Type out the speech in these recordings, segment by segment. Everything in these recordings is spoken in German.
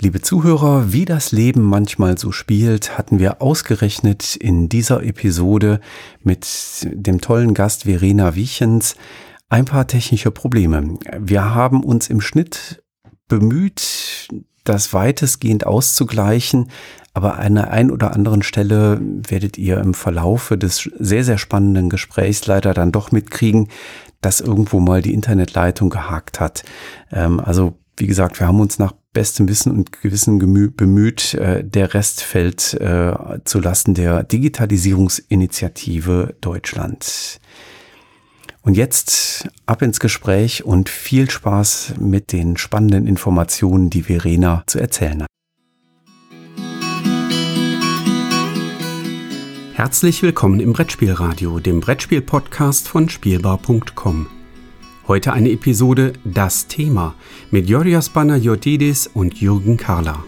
Liebe Zuhörer, wie das Leben manchmal so spielt, hatten wir ausgerechnet in dieser Episode mit dem tollen Gast Verena Wiechens ein paar technische Probleme. Wir haben uns im Schnitt bemüht, das weitestgehend auszugleichen, aber an der einen oder anderen Stelle werdet ihr im Verlaufe des sehr, sehr spannenden Gesprächs leider dann doch mitkriegen, dass irgendwo mal die Internetleitung gehakt hat. Ähm, also wie gesagt, wir haben uns nach bestem Wissen und Gewissen bemüht. Äh, der Rest fällt äh, zu Lasten der Digitalisierungsinitiative Deutschland. Und jetzt ab ins Gespräch und viel Spaß mit den spannenden Informationen, die Verena zu erzählen hat. Herzlich willkommen im Brettspielradio, dem Brettspiel-Podcast von Spielbar.com. Heute eine Episode Das Thema mit Georgios Panayotidis und Jürgen Karla.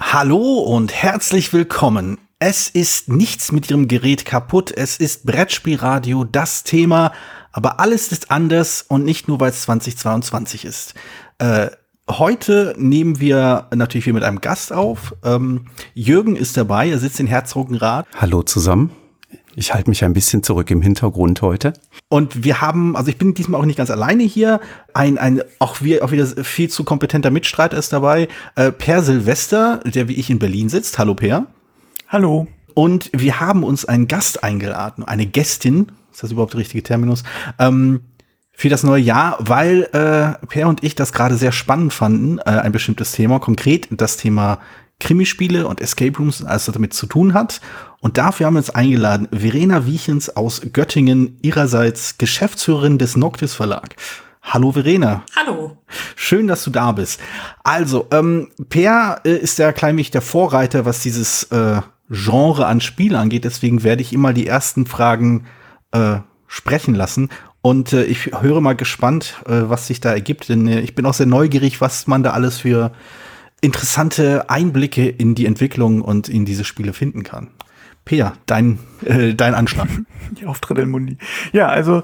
Hallo und herzlich willkommen. Es ist nichts mit Ihrem Gerät kaputt. Es ist Brettspielradio, das Thema. Aber alles ist anders und nicht nur, weil es 2022 ist. Äh, Heute nehmen wir natürlich wieder mit einem Gast auf. Ähm, Jürgen ist dabei, er sitzt in Herzogenrath. Hallo zusammen. Ich halte mich ein bisschen zurück im Hintergrund heute. Und wir haben, also ich bin diesmal auch nicht ganz alleine hier. Ein, ein auch, wir, auch wieder viel zu kompetenter Mitstreiter ist dabei. Äh, per Silvester, der wie ich in Berlin sitzt. Hallo Per. Hallo. Und wir haben uns einen Gast eingeladen, eine Gästin. Ist das überhaupt der richtige Terminus? Ähm, für das neue Jahr, weil äh, Per und ich das gerade sehr spannend fanden, äh, ein bestimmtes Thema, konkret das Thema Krimispiele und Escape Rooms, alles was damit zu tun hat. Und dafür haben wir uns eingeladen Verena Wiechens aus Göttingen, ihrerseits Geschäftsführerin des Noctis Verlag. Hallo Verena. Hallo. Schön, dass du da bist. Also, ähm, Per äh, ist ja kleinlich der Vorreiter, was dieses äh, Genre an Spiel angeht. Deswegen werde ich immer die ersten Fragen äh, sprechen lassen. Und äh, ich höre mal gespannt, äh, was sich da ergibt, denn äh, ich bin auch sehr neugierig, was man da alles für interessante Einblicke in die Entwicklung und in diese Spiele finden kann. Peer, dein, äh, dein Anschlag. Die Auftritte in Mundi. Ja, also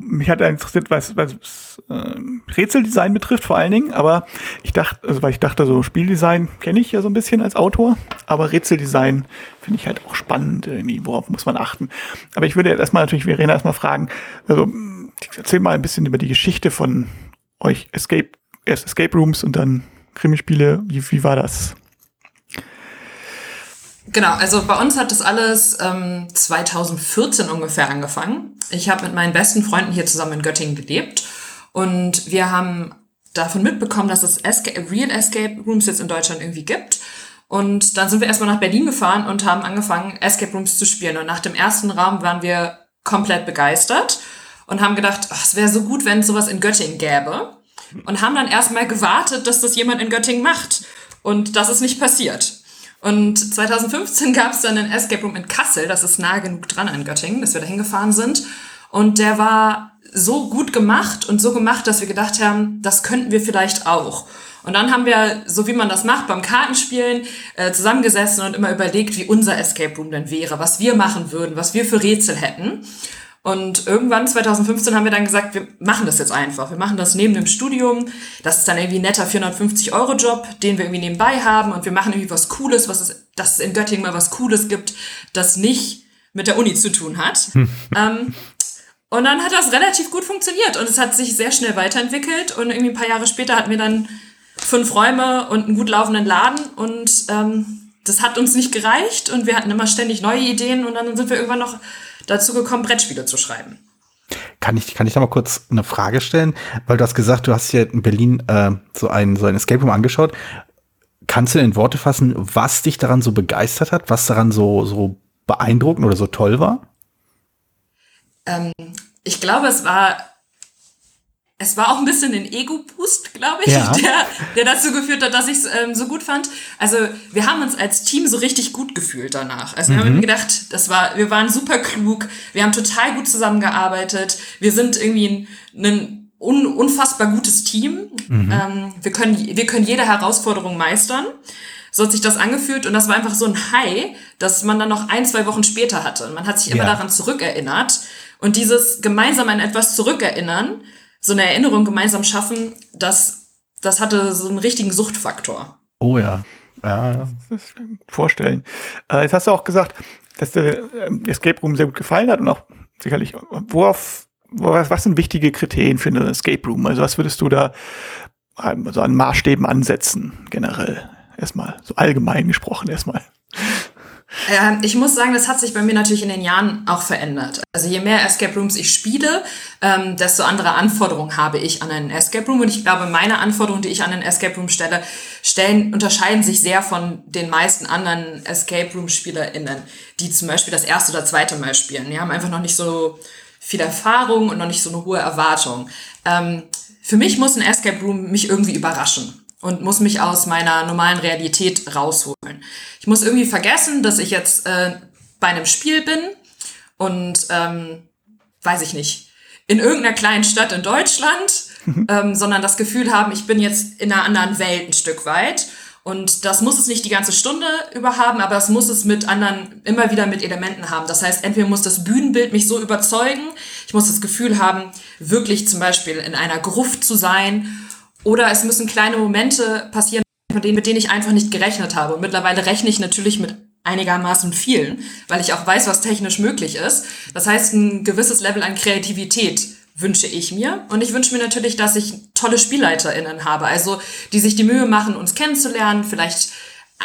mich hat interessiert, was, was äh, Rätseldesign betrifft vor allen Dingen, aber ich dachte, also weil ich dachte, so Spieldesign kenne ich ja so ein bisschen als Autor, aber Rätseldesign finde ich halt auch spannend, irgendwie, worauf muss man achten. Aber ich würde jetzt erstmal natürlich Verena erstmal fragen, also erzähl mal ein bisschen über die Geschichte von euch Escape, erst Escape Rooms und dann Krimispiele, wie, wie war das? Genau, also bei uns hat das alles ähm, 2014 ungefähr angefangen. Ich habe mit meinen besten Freunden hier zusammen in Göttingen gelebt und wir haben davon mitbekommen, dass es Escape, Real Escape Rooms jetzt in Deutschland irgendwie gibt. Und dann sind wir erstmal nach Berlin gefahren und haben angefangen, Escape Rooms zu spielen. Und nach dem ersten Raum waren wir komplett begeistert und haben gedacht, oh, es wäre so gut, wenn es sowas in Göttingen gäbe. Und haben dann erstmal gewartet, dass das jemand in Göttingen macht. Und das ist nicht passiert. Und 2015 gab es dann einen Escape Room in Kassel, das ist nahe genug dran an Göttingen, dass wir da hingefahren sind. Und der war so gut gemacht und so gemacht, dass wir gedacht haben, das könnten wir vielleicht auch. Und dann haben wir, so wie man das macht, beim Kartenspielen äh, zusammengesessen und immer überlegt, wie unser Escape Room denn wäre, was wir machen würden, was wir für Rätsel hätten. Und irgendwann 2015 haben wir dann gesagt, wir machen das jetzt einfach. Wir machen das neben dem Studium. Das ist dann irgendwie ein netter 450 Euro Job, den wir irgendwie nebenbei haben. Und wir machen irgendwie was Cooles, was es, dass es in Göttingen mal was Cooles gibt, das nicht mit der Uni zu tun hat. Hm. Ähm, und dann hat das relativ gut funktioniert und es hat sich sehr schnell weiterentwickelt. Und irgendwie ein paar Jahre später hatten wir dann fünf Räume und einen gut laufenden Laden und ähm, das hat uns nicht gereicht und wir hatten immer ständig neue Ideen und dann sind wir irgendwann noch dazu gekommen, Brettspiele zu schreiben. Kann ich, kann ich da mal kurz eine Frage stellen? Weil du hast gesagt, du hast hier in Berlin äh, so ein, so ein Escape Room angeschaut. Kannst du in Worte fassen, was dich daran so begeistert hat, was daran so, so beeindruckend oder so toll war? Ähm, ich glaube, es war es war auch ein bisschen ein Ego-Boost, glaube ich, ja. der, der dazu geführt hat, dass ich es ähm, so gut fand. Also wir haben uns als Team so richtig gut gefühlt danach. Also wir mhm. haben gedacht, das war, wir waren super klug, wir haben total gut zusammengearbeitet, wir sind irgendwie ein, ein un, unfassbar gutes Team. Mhm. Ähm, wir, können, wir können jede Herausforderung meistern. So hat sich das angefühlt und das war einfach so ein High, dass man dann noch ein, zwei Wochen später hatte. Und man hat sich immer Ja. daran zurückerinnert. Und dieses gemeinsam an etwas zurückerinnern, so eine Erinnerung gemeinsam schaffen, das, das hatte so einen richtigen Suchtfaktor. Oh ja. Ja, Das kann ich mir vorstellen. Äh, jetzt hast du auch gesagt, dass der ähm, Escape Room sehr gut gefallen hat und auch sicherlich, worauf, worauf was sind wichtige Kriterien für einen Escape Room? Also was würdest du da ähm, so an Maßstäben ansetzen, generell? Erstmal, so allgemein gesprochen erstmal. Ähm, ich muss sagen, das hat sich bei mir natürlich in den Jahren auch verändert. Also je mehr Escape Rooms ich spiele, ähm, desto andere Anforderungen habe ich an einen Escape Room. Und ich glaube, meine Anforderungen, die ich an einen Escape Room stelle, stellen, unterscheiden sich sehr von den meisten anderen Escape Room SpielerInnen, die zum Beispiel das erste oder zweite Mal spielen. Die haben einfach noch nicht so viel Erfahrung und noch nicht so eine hohe Erwartung. Ähm, für mich muss ein Escape Room mich irgendwie überraschen und muss mich aus meiner normalen Realität rausholen. Ich muss irgendwie vergessen, dass ich jetzt äh, bei einem Spiel bin und ähm, weiß ich nicht, in irgendeiner kleinen Stadt in Deutschland, ähm, sondern das Gefühl haben, ich bin jetzt in einer anderen Welt ein Stück weit. Und das muss es nicht die ganze Stunde über haben, aber es muss es mit anderen immer wieder mit Elementen haben. Das heißt, entweder muss das Bühnenbild mich so überzeugen, ich muss das Gefühl haben, wirklich zum Beispiel in einer Gruft zu sein, oder es müssen kleine Momente passieren, von denen, mit denen ich einfach nicht gerechnet habe. Und mittlerweile rechne ich natürlich mit einigermaßen vielen, weil ich auch weiß, was technisch möglich ist. Das heißt, ein gewisses Level an Kreativität wünsche ich mir. Und ich wünsche mir natürlich, dass ich tolle SpielleiterInnen habe, also die sich die Mühe machen, uns kennenzulernen, vielleicht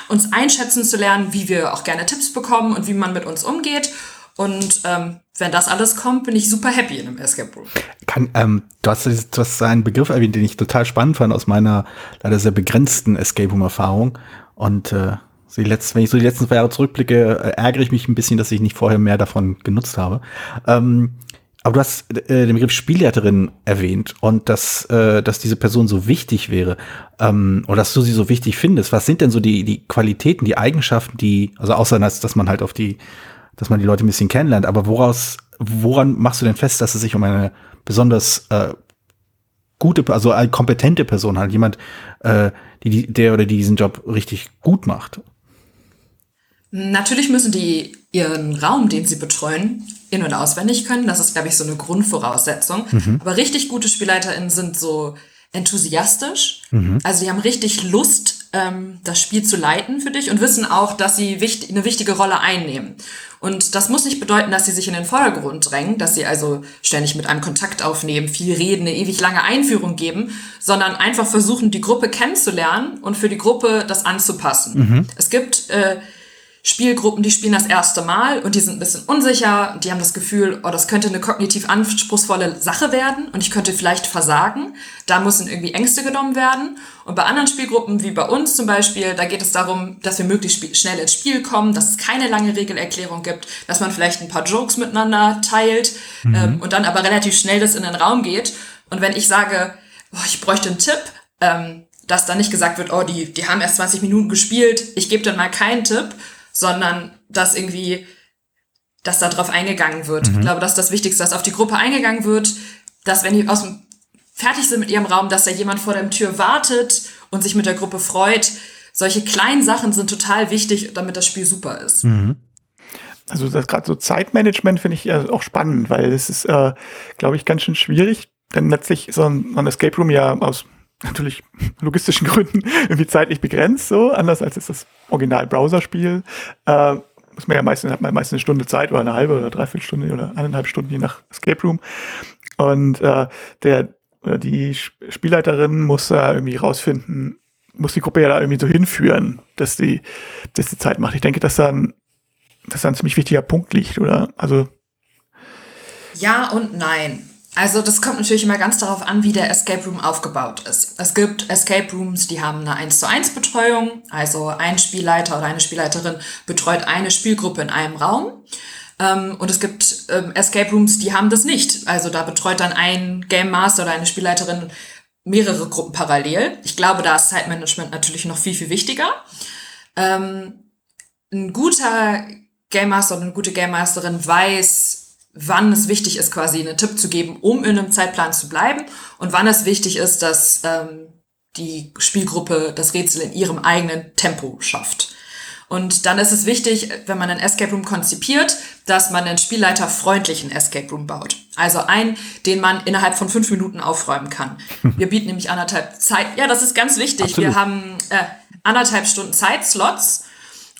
uns einschätzen zu lernen, wie wir auch gerne Tipps bekommen und wie man mit uns umgeht. Und ähm, wenn das alles kommt, bin ich super happy in einem Escape Room. Kann, ähm, du, hast, du hast einen Begriff erwähnt, den ich total spannend fand aus meiner leider sehr begrenzten Escape Room-Erfahrung. Und äh, so die letzten, wenn ich so die letzten zwei Jahre zurückblicke, äh, ärgere ich mich ein bisschen, dass ich nicht vorher mehr davon genutzt habe. Ähm, aber du hast äh, den Begriff Spielleiterin erwähnt und dass, äh, dass diese Person so wichtig wäre ähm, oder dass du sie so wichtig findest. Was sind denn so die, die Qualitäten, die Eigenschaften, die, also außer dass, dass man halt auf die, dass man die Leute ein bisschen kennenlernt, aber woraus, woran machst du denn fest, dass es sich um eine besonders äh, gute, also eine kompetente Person handelt, jemand, äh, die, die, der oder die diesen Job richtig gut macht? Natürlich müssen die ihren Raum, den sie betreuen, in- und auswendig können. Das ist, glaube ich, so eine Grundvoraussetzung. Aber richtig gute SpielleiterInnen sind so enthusiastisch. Also die haben richtig Lust, ähm, das Spiel zu leiten für dich und wissen auch, dass sie wichtig, eine wichtige Rolle einnehmen. Und das muss nicht bedeuten, dass sie sich in den Vordergrund drängen, dass sie also ständig mit einem Kontakt aufnehmen, viel reden, eine ewig lange Einführung geben, sondern einfach versuchen, die Gruppe kennenzulernen und für die Gruppe das anzupassen. Es gibt äh, Spielgruppen, die spielen das erste Mal und die sind ein bisschen unsicher, die haben das Gefühl, oh, das könnte eine kognitiv anspruchsvolle Sache werden und ich könnte vielleicht versagen. Da müssen irgendwie Ängste genommen werden. Und bei anderen Spielgruppen, wie bei uns zum Beispiel, da geht es darum, dass wir möglichst schnell ins Spiel kommen, dass es keine lange Regelerklärung gibt, dass man vielleicht ein paar Jokes miteinander teilt ähm, und dann aber relativ schnell das in den Raum geht. Und wenn ich sage, oh, ich bräuchte einen Tipp, ähm, dass dann nicht gesagt wird, oh, die, die haben erst 20 Minuten gespielt, ich gebe dann mal keinen Tipp, sondern dass irgendwie, dass da drauf eingegangen wird. Ich glaube, das ist das Wichtigste, dass auf die Gruppe eingegangen wird, dass wenn die aus dem, fertig sind mit ihrem Raum, dass da jemand vor der Tür wartet und sich mit der Gruppe freut. Solche kleinen Sachen sind total wichtig, damit das Spiel super ist. Also das gerade so Zeitmanagement finde ich äh, auch spannend, weil es ist, äh, glaube ich, ganz schön schwierig, denn letztlich ist so ein, so ein Escape Room ja aus natürlich logistischen Gründen irgendwie zeitlich begrenzt, so anders als ist das Original-Browser-Spiel. Äh, muss man ja meistens, hat man meistens eine Stunde Zeit oder eine halbe oder dreiviertel Stunde oder eineinhalb Stunden, je nach Escape Room. Und äh, der oder die Sp- Spielleiterin muss da irgendwie rausfinden, muss die Gruppe ja da irgendwie so hinführen, dass die, dass die Zeit macht. Ich denke, dass da ein, dass da ziemlich wichtiger Punkt liegt, oder? Also, Ja und nein. Also das kommt natürlich immer ganz darauf an, wie der Escape Room aufgebaut ist. Es gibt Escape Rooms, die haben eine 1 zu 1 Betreuung, also ein Spielleiter oder eine Spielleiterin betreut eine Spielgruppe in einem Raum. Ähm, und es gibt ähm, Escape Rooms, die haben das nicht. Also da betreut dann ein Game Master oder eine Spielleiterin mehrere Gruppen parallel. Ich glaube, da ist Zeitmanagement natürlich noch viel, viel wichtiger. Ähm, ein guter Game Master oder eine gute Game Masterin weiß, wann es wichtig ist, quasi einen Tipp zu geben, um in einem Zeitplan zu bleiben und wann es wichtig ist, dass ähm, die Spielgruppe das Rätsel in ihrem eigenen Tempo schafft. Und dann ist es wichtig, wenn man einen Escape Room konzipiert, dass man einen spielleiterfreundlichen Escape Room baut. Also einen, den man innerhalb von fünf Minuten aufräumen kann. Wir bieten nämlich anderthalb Zeit. Ja, das ist ganz wichtig. Absolut. Wir haben äh, anderthalb Stunden Zeitslots.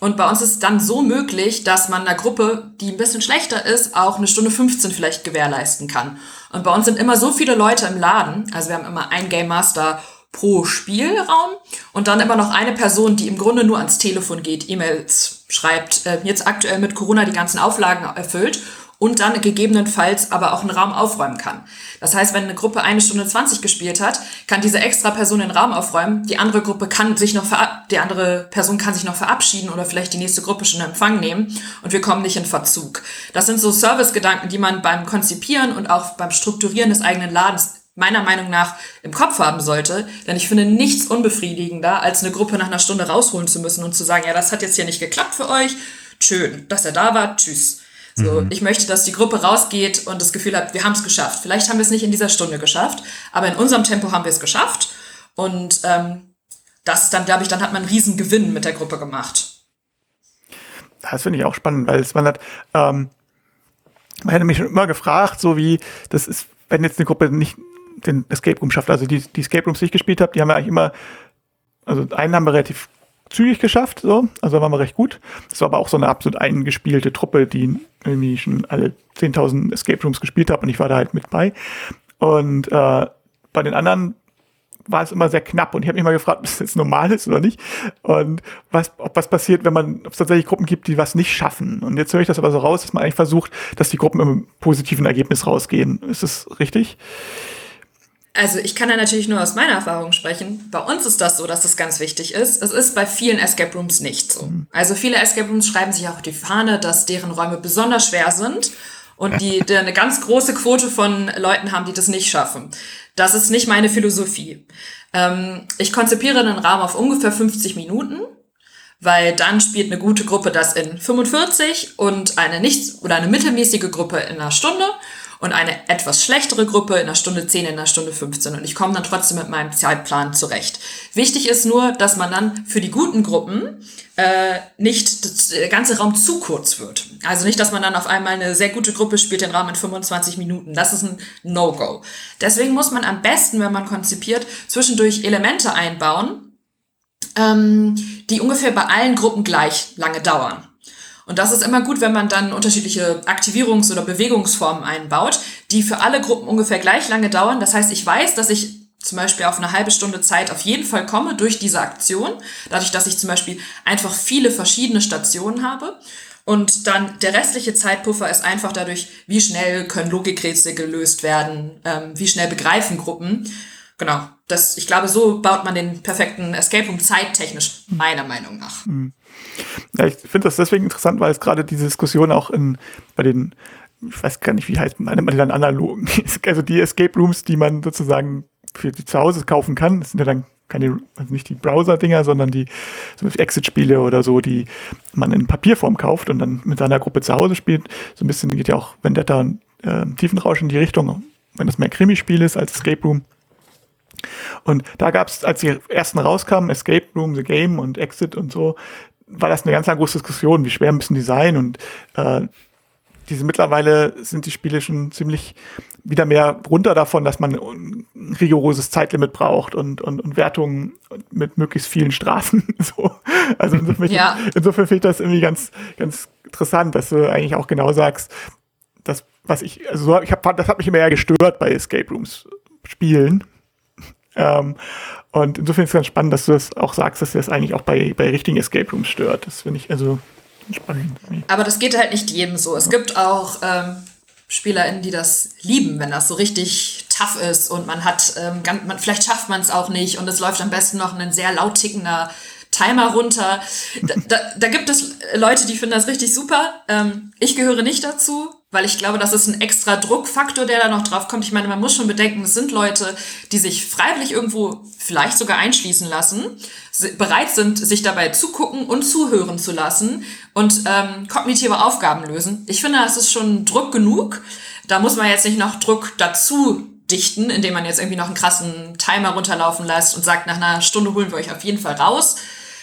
Und bei uns ist es dann so möglich, dass man einer Gruppe, die ein bisschen schlechter ist, auch eine Stunde 15 vielleicht gewährleisten kann. Und bei uns sind immer so viele Leute im Laden. Also wir haben immer ein Game Master pro Spielraum und dann immer noch eine Person, die im Grunde nur ans Telefon geht, E-Mails schreibt, äh, jetzt aktuell mit Corona die ganzen Auflagen erfüllt und dann gegebenenfalls aber auch einen Raum aufräumen kann. Das heißt, wenn eine Gruppe eine Stunde 20 gespielt hat, kann diese extra Person den Raum aufräumen, die andere Gruppe kann sich noch die andere Person kann sich noch verabschieden oder vielleicht die nächste Gruppe schon in Empfang nehmen und wir kommen nicht in Verzug. Das sind so Servicegedanken, die man beim Konzipieren und auch beim Strukturieren des eigenen Ladens meiner Meinung nach im Kopf haben sollte. Denn ich finde nichts unbefriedigender, als eine Gruppe nach einer Stunde rausholen zu müssen und zu sagen, ja, das hat jetzt hier nicht geklappt für euch. Schön, dass er da war. Tschüss. So, mhm. ich möchte, dass die Gruppe rausgeht und das Gefühl hat, wir haben es geschafft. Vielleicht haben wir es nicht in dieser Stunde geschafft, aber in unserem Tempo haben wir es geschafft. Und ähm, das ist dann, glaube ich, dann hat man einen riesen Gewinn mit der Gruppe gemacht. Das finde ich auch spannend, weil es man hat, ähm, man hätte mich schon immer gefragt, so wie, das ist, wenn jetzt eine Gruppe nicht den Escape Room schafft. Also die, die Escape Rooms, die ich gespielt habe, die haben wir eigentlich immer, also einen haben wir relativ zügig geschafft, so, also waren wir recht gut. Das war aber auch so eine absolut eingespielte Truppe, die irgendwie schon alle 10.000 Escape Rooms gespielt hat und ich war da halt mit bei. Und äh, bei den anderen war es immer sehr knapp und ich habe mich mal gefragt, ob das jetzt normal ist oder nicht und was, ob was passiert, wenn man, ob es tatsächlich Gruppen gibt, die was nicht schaffen. Und jetzt höre ich das aber so raus, dass man eigentlich versucht, dass die Gruppen im positiven Ergebnis rausgehen. Ist das richtig? Also ich kann da natürlich nur aus meiner Erfahrung sprechen. Bei uns ist das so, dass das ganz wichtig ist. Es ist bei vielen Escape Rooms nicht so. Mhm. Also viele Escape Rooms schreiben sich auch die Fahne, dass deren Räume besonders schwer sind und die, die eine ganz große Quote von Leuten haben, die das nicht schaffen. Das ist nicht meine Philosophie. Ähm, ich konzipiere einen Raum auf ungefähr 50 Minuten weil dann spielt eine gute Gruppe das in 45 und eine nicht oder eine mittelmäßige Gruppe in einer Stunde und eine etwas schlechtere Gruppe in einer Stunde 10, in einer Stunde 15 und ich komme dann trotzdem mit meinem Zeitplan zurecht. Wichtig ist nur, dass man dann für die guten Gruppen äh, nicht der ganze Raum zu kurz wird. Also nicht, dass man dann auf einmal eine sehr gute Gruppe spielt den Raum in 25 Minuten. Das ist ein No-Go. Deswegen muss man am besten, wenn man konzipiert, zwischendurch Elemente einbauen, ähm, die ungefähr bei allen Gruppen gleich lange dauern. Und das ist immer gut, wenn man dann unterschiedliche Aktivierungs- oder Bewegungsformen einbaut, die für alle Gruppen ungefähr gleich lange dauern. Das heißt, ich weiß, dass ich zum Beispiel auf eine halbe Stunde Zeit auf jeden Fall komme durch diese Aktion, dadurch, dass ich zum Beispiel einfach viele verschiedene Stationen habe. Und dann der restliche Zeitpuffer ist einfach dadurch, wie schnell können Logikrätsel gelöst werden, ähm, wie schnell begreifen Gruppen. Genau, das, ich glaube, so baut man den perfekten Escape Room zeittechnisch, meiner Meinung nach. Mhm. Ja, ich finde das deswegen interessant, weil es gerade diese Diskussion auch in, bei den, ich weiß gar nicht, wie heißt man, die dann analogen, also die Escape Rooms, die man sozusagen für die zu Hause kaufen kann, das sind ja dann keine, also nicht die Browser-Dinger, sondern die so Exit-Spiele oder so, die man in Papierform kauft und dann mit seiner Gruppe zu Hause spielt. So ein bisschen geht ja auch Vendetta und äh, Tiefenrausch in die Richtung, wenn das mehr Krimispiel ist als Escape Room. Und da gab es, als die ersten rauskamen, Escape Room, The Game und Exit und so, war das eine ganz, ganz große Diskussion, wie schwer müssen die sein und äh, diese mittlerweile sind die Spiele schon ziemlich wieder mehr runter davon, dass man ein rigoroses Zeitlimit braucht und, und, und Wertungen mit möglichst vielen Strafen. so. Also insofern, ja. insofern finde ich das irgendwie ganz, ganz interessant, dass du eigentlich auch genau sagst, dass was ich, also ich habe, das hat mich immer eher gestört bei Escape Rooms Spielen. Ähm, und insofern ist es ganz spannend, dass du das auch sagst, dass das eigentlich auch bei, bei richtigen Escape Rooms stört. Das finde ich also spannend. Aber das geht halt nicht jedem so. Es gibt auch ähm, SpielerInnen, die das lieben, wenn das so richtig tough ist und man hat, ähm, ganz, man, vielleicht schafft man es auch nicht und es läuft am besten noch ein sehr laut tickender Timer runter. Da, da, da gibt es Leute, die finden das richtig super. Ähm, ich gehöre nicht dazu weil ich glaube, das ist ein extra Druckfaktor, der da noch drauf kommt. Ich meine, man muss schon bedenken, es sind Leute, die sich freiwillig irgendwo vielleicht sogar einschließen lassen, bereit sind, sich dabei zugucken und zuhören zu lassen und ähm, kognitive Aufgaben lösen. Ich finde, das ist schon Druck genug. Da muss man jetzt nicht noch Druck dazu ausdichten, indem man jetzt irgendwie noch einen krassen Timer runterlaufen lässt und sagt, nach einer Stunde holen wir euch auf jeden Fall raus.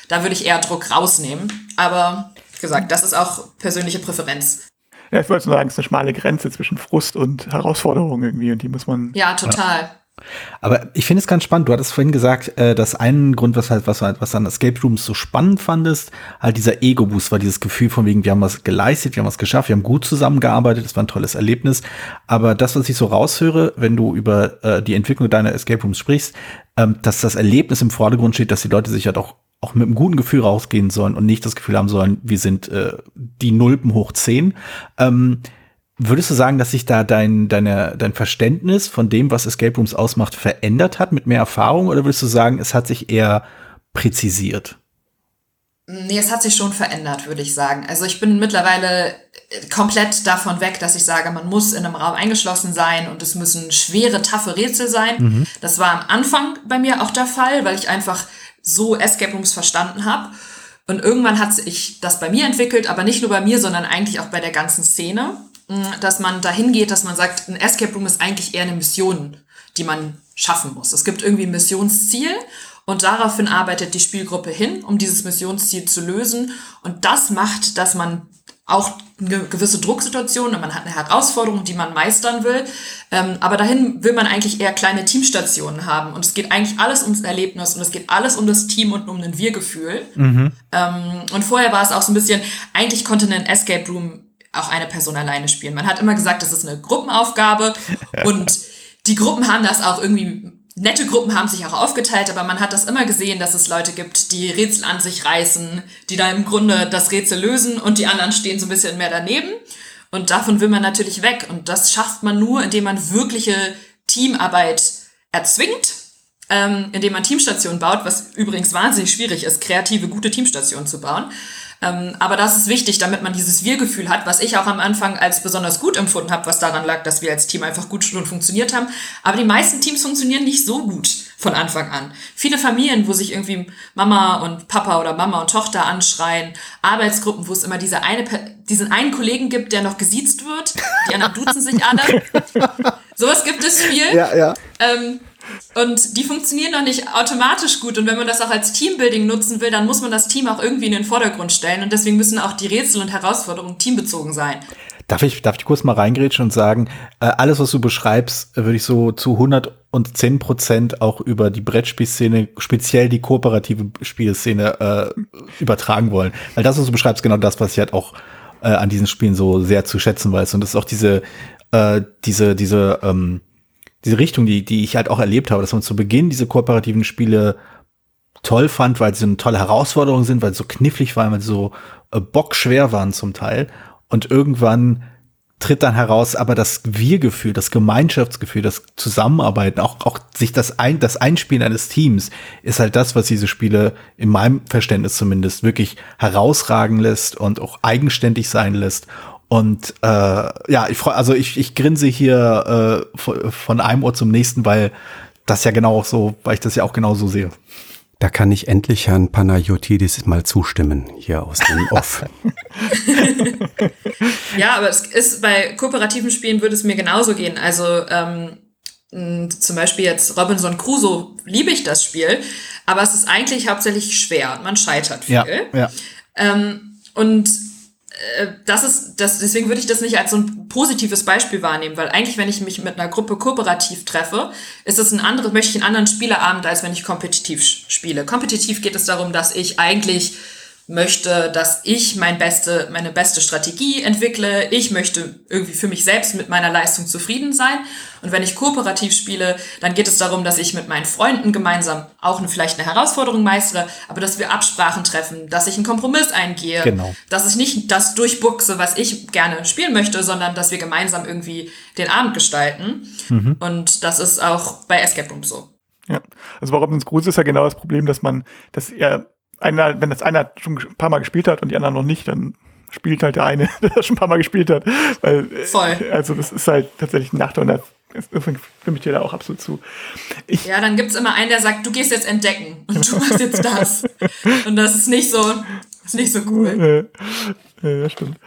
Da würde ich eher Druck rausnehmen. Aber wie gesagt, das ist auch persönliche Präferenz. Ja, ich wollte nur sagen, es ist eine schmale Grenze zwischen Frust und Herausforderung irgendwie und die muss man. Ja, total. Ja. Aber ich finde es ganz spannend. Du hattest vorhin gesagt, äh, dass ein Grund, was halt, was halt, was an Escape Rooms so spannend fandest, halt dieser Ego-Boost war, dieses Gefühl von wegen, wir haben was geleistet, wir haben was geschafft, wir haben gut zusammengearbeitet, es war ein tolles Erlebnis. Aber das, was ich so raushöre, wenn du über äh, die Entwicklung deiner Escape Rooms sprichst, ähm, dass das Erlebnis im Vordergrund steht, dass die Leute sich ja doch auch mit einem guten Gefühl rausgehen sollen und nicht das Gefühl haben sollen, wir sind äh, die Nulpen hoch zehn. Ähm, Würdest du sagen, dass sich da dein, deine, dein Verständnis von dem, was Escape Rooms ausmacht, verändert hat mit mehr Erfahrung? Oder würdest du sagen, es hat sich eher präzisiert? Nee, es hat sich schon verändert, würde ich sagen. Also ich bin mittlerweile komplett davon weg, dass ich sage, man muss in einem Raum eingeschlossen sein und es müssen schwere, taffe Rätsel sein. Mhm. Das war am Anfang bei mir auch der Fall, weil ich einfach so Escape Rooms verstanden habe. Und irgendwann hat sich das bei mir entwickelt, aber nicht nur bei mir, sondern eigentlich auch bei der ganzen Szene. Mm, dass man dahin geht, dass man sagt, ein Escape Room ist eigentlich eher eine Mission, die man schaffen muss. Es gibt irgendwie ein Missionsziel und daraufhin arbeitet die Spielgruppe hin, um dieses Missionsziel zu lösen. Und das macht, dass man auch eine gewisse Drucksituation und man hat eine Herausforderung, die man meistern will. Ähm, aber dahin will man eigentlich eher kleine Teamstationen haben. Und es geht eigentlich alles ums Erlebnis und es geht alles um das Team und um ein Wir-Gefühl. Mhm. Ähm, und vorher war es auch so ein bisschen, eigentlich konnte ein Escape Room auch eine Person alleine spielen. Man hat immer gesagt, das ist eine Gruppenaufgabe und die Gruppen haben das auch irgendwie, nette Gruppen haben sich auch aufgeteilt, aber man hat das immer gesehen, dass es Leute gibt, die Rätsel an sich reißen, die da im Grunde das Rätsel lösen und die anderen stehen so ein bisschen mehr daneben. Und davon will man natürlich weg. Und das schafft man nur, indem man wirkliche Teamarbeit erzwingt, ähm, indem man Teamstationen baut, was übrigens wahnsinnig schwierig ist, kreative, gute Teamstationen zu bauen. Ähm, aber das ist wichtig, damit man dieses Wir-Gefühl hat, was ich auch am Anfang als besonders gut empfunden habe, was daran lag, dass wir als Team einfach gut schon funktioniert haben. Aber die meisten Teams funktionieren nicht so gut von Anfang an. Viele Familien, wo sich irgendwie Mama und Papa oder Mama und Tochter anschreien, Arbeitsgruppen, wo es immer diese eine, diesen einen Kollegen gibt, der noch gesiezt wird, die anderen duzen sich alle. Sowas gibt es viel. Ja, ja. Ähm, und die funktionieren noch nicht automatisch gut. Und wenn man das auch als Teambuilding nutzen will, dann muss man das Team auch irgendwie in den Vordergrund stellen. Und deswegen müssen auch die Rätsel und Herausforderungen teambezogen sein. Darf ich, darf ich kurz mal reingrätschen und sagen, äh, alles, was du beschreibst, würde ich so zu 110 Prozent auch über die Brettspielszene, speziell die kooperative Spielszene, äh, übertragen wollen. Weil das, was du beschreibst, genau das, was ich halt auch äh, an diesen Spielen so sehr zu schätzen weiß. Und das ist auch diese, äh, diese, diese, ähm, diese Richtung, die, die ich halt auch erlebt habe, dass man zu Beginn diese kooperativen Spiele toll fand, weil sie eine tolle Herausforderung sind, weil sie so knifflig waren, weil sie so äh, bockschwer waren zum Teil. Und irgendwann tritt dann heraus, aber das Wir-Gefühl, das Gemeinschaftsgefühl, das Zusammenarbeiten, auch, auch sich das, ein, das Einspielen eines Teams ist halt das, was diese Spiele in meinem Verständnis zumindest wirklich herausragen lässt und auch eigenständig sein lässt und äh, ja, ich freue, also ich, ich grinse hier äh, von einem Ohr zum nächsten, weil das ja genau so, weil ich das ja auch genau so sehe. Da kann ich endlich Herrn Panayotidis mal zustimmen, hier aus dem Off. ja, aber es ist bei kooperativen Spielen würde es mir genauso gehen. Also ähm, zum Beispiel jetzt Robinson Crusoe liebe ich das Spiel, aber es ist eigentlich hauptsächlich schwer und man scheitert viel. Ja, ja. Ähm, und das ist, das, deswegen würde ich das nicht als so ein positives Beispiel wahrnehmen, weil eigentlich, wenn ich mich mit einer Gruppe kooperativ treffe, ist es ein anderes, möchte ich einen anderen Spielerabend, als wenn ich kompetitiv spiele. Kompetitiv geht es darum, dass ich eigentlich möchte, dass ich mein beste, meine beste Strategie entwickle. Ich möchte irgendwie für mich selbst mit meiner Leistung zufrieden sein. Und wenn ich kooperativ spiele, dann geht es darum, dass ich mit meinen Freunden gemeinsam auch eine, vielleicht eine Herausforderung meistere, aber dass wir Absprachen treffen, dass ich einen Kompromiss eingehe, genau. dass ich nicht das durchbuchse, was ich gerne spielen möchte, sondern dass wir gemeinsam irgendwie den Abend gestalten. Mhm. Und das ist auch bei Escape Room so. Ja, also bei Robins Gruß ist ja genau das Problem, dass man, dass er einer, wenn das einer schon ein paar Mal gespielt hat und die anderen noch nicht, dann spielt halt der eine, der das schon ein paar Mal gespielt hat. Weil, äh, Voll. Also das ist halt tatsächlich ein Nachteil und da stimme ich dir da auch absolut zu. Ich, ja, dann gibt's immer einen, der sagt, du gehst jetzt entdecken und du machst jetzt das. und das ist nicht so, ist nicht so cool. Ja, ja stimmt.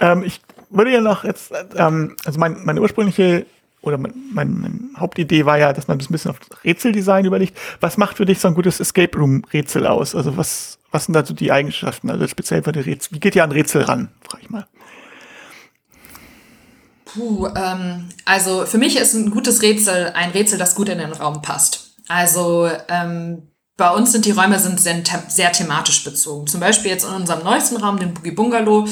Ähm, ich würde ja noch jetzt, ähm, also mein, meine ursprüngliche oder mein, mein, Hauptidee war ja, dass man das ein bisschen auf Rätseldesign überlegt. Was macht für dich so ein gutes Escape Room Rätsel aus? Also was, was sind da so die Eigenschaften? Also speziell für die Rätsel. Wie geht ihr an Rätsel ran, frage ich mal. Puh, ähm, also für mich ist ein gutes Rätsel ein Rätsel, das gut in den Raum passt. Also ähm, bei uns sind die Räume sind sehr, sehr thematisch bezogen. Zum Beispiel jetzt in unserem neuesten Raum, den Boogie Bungalow,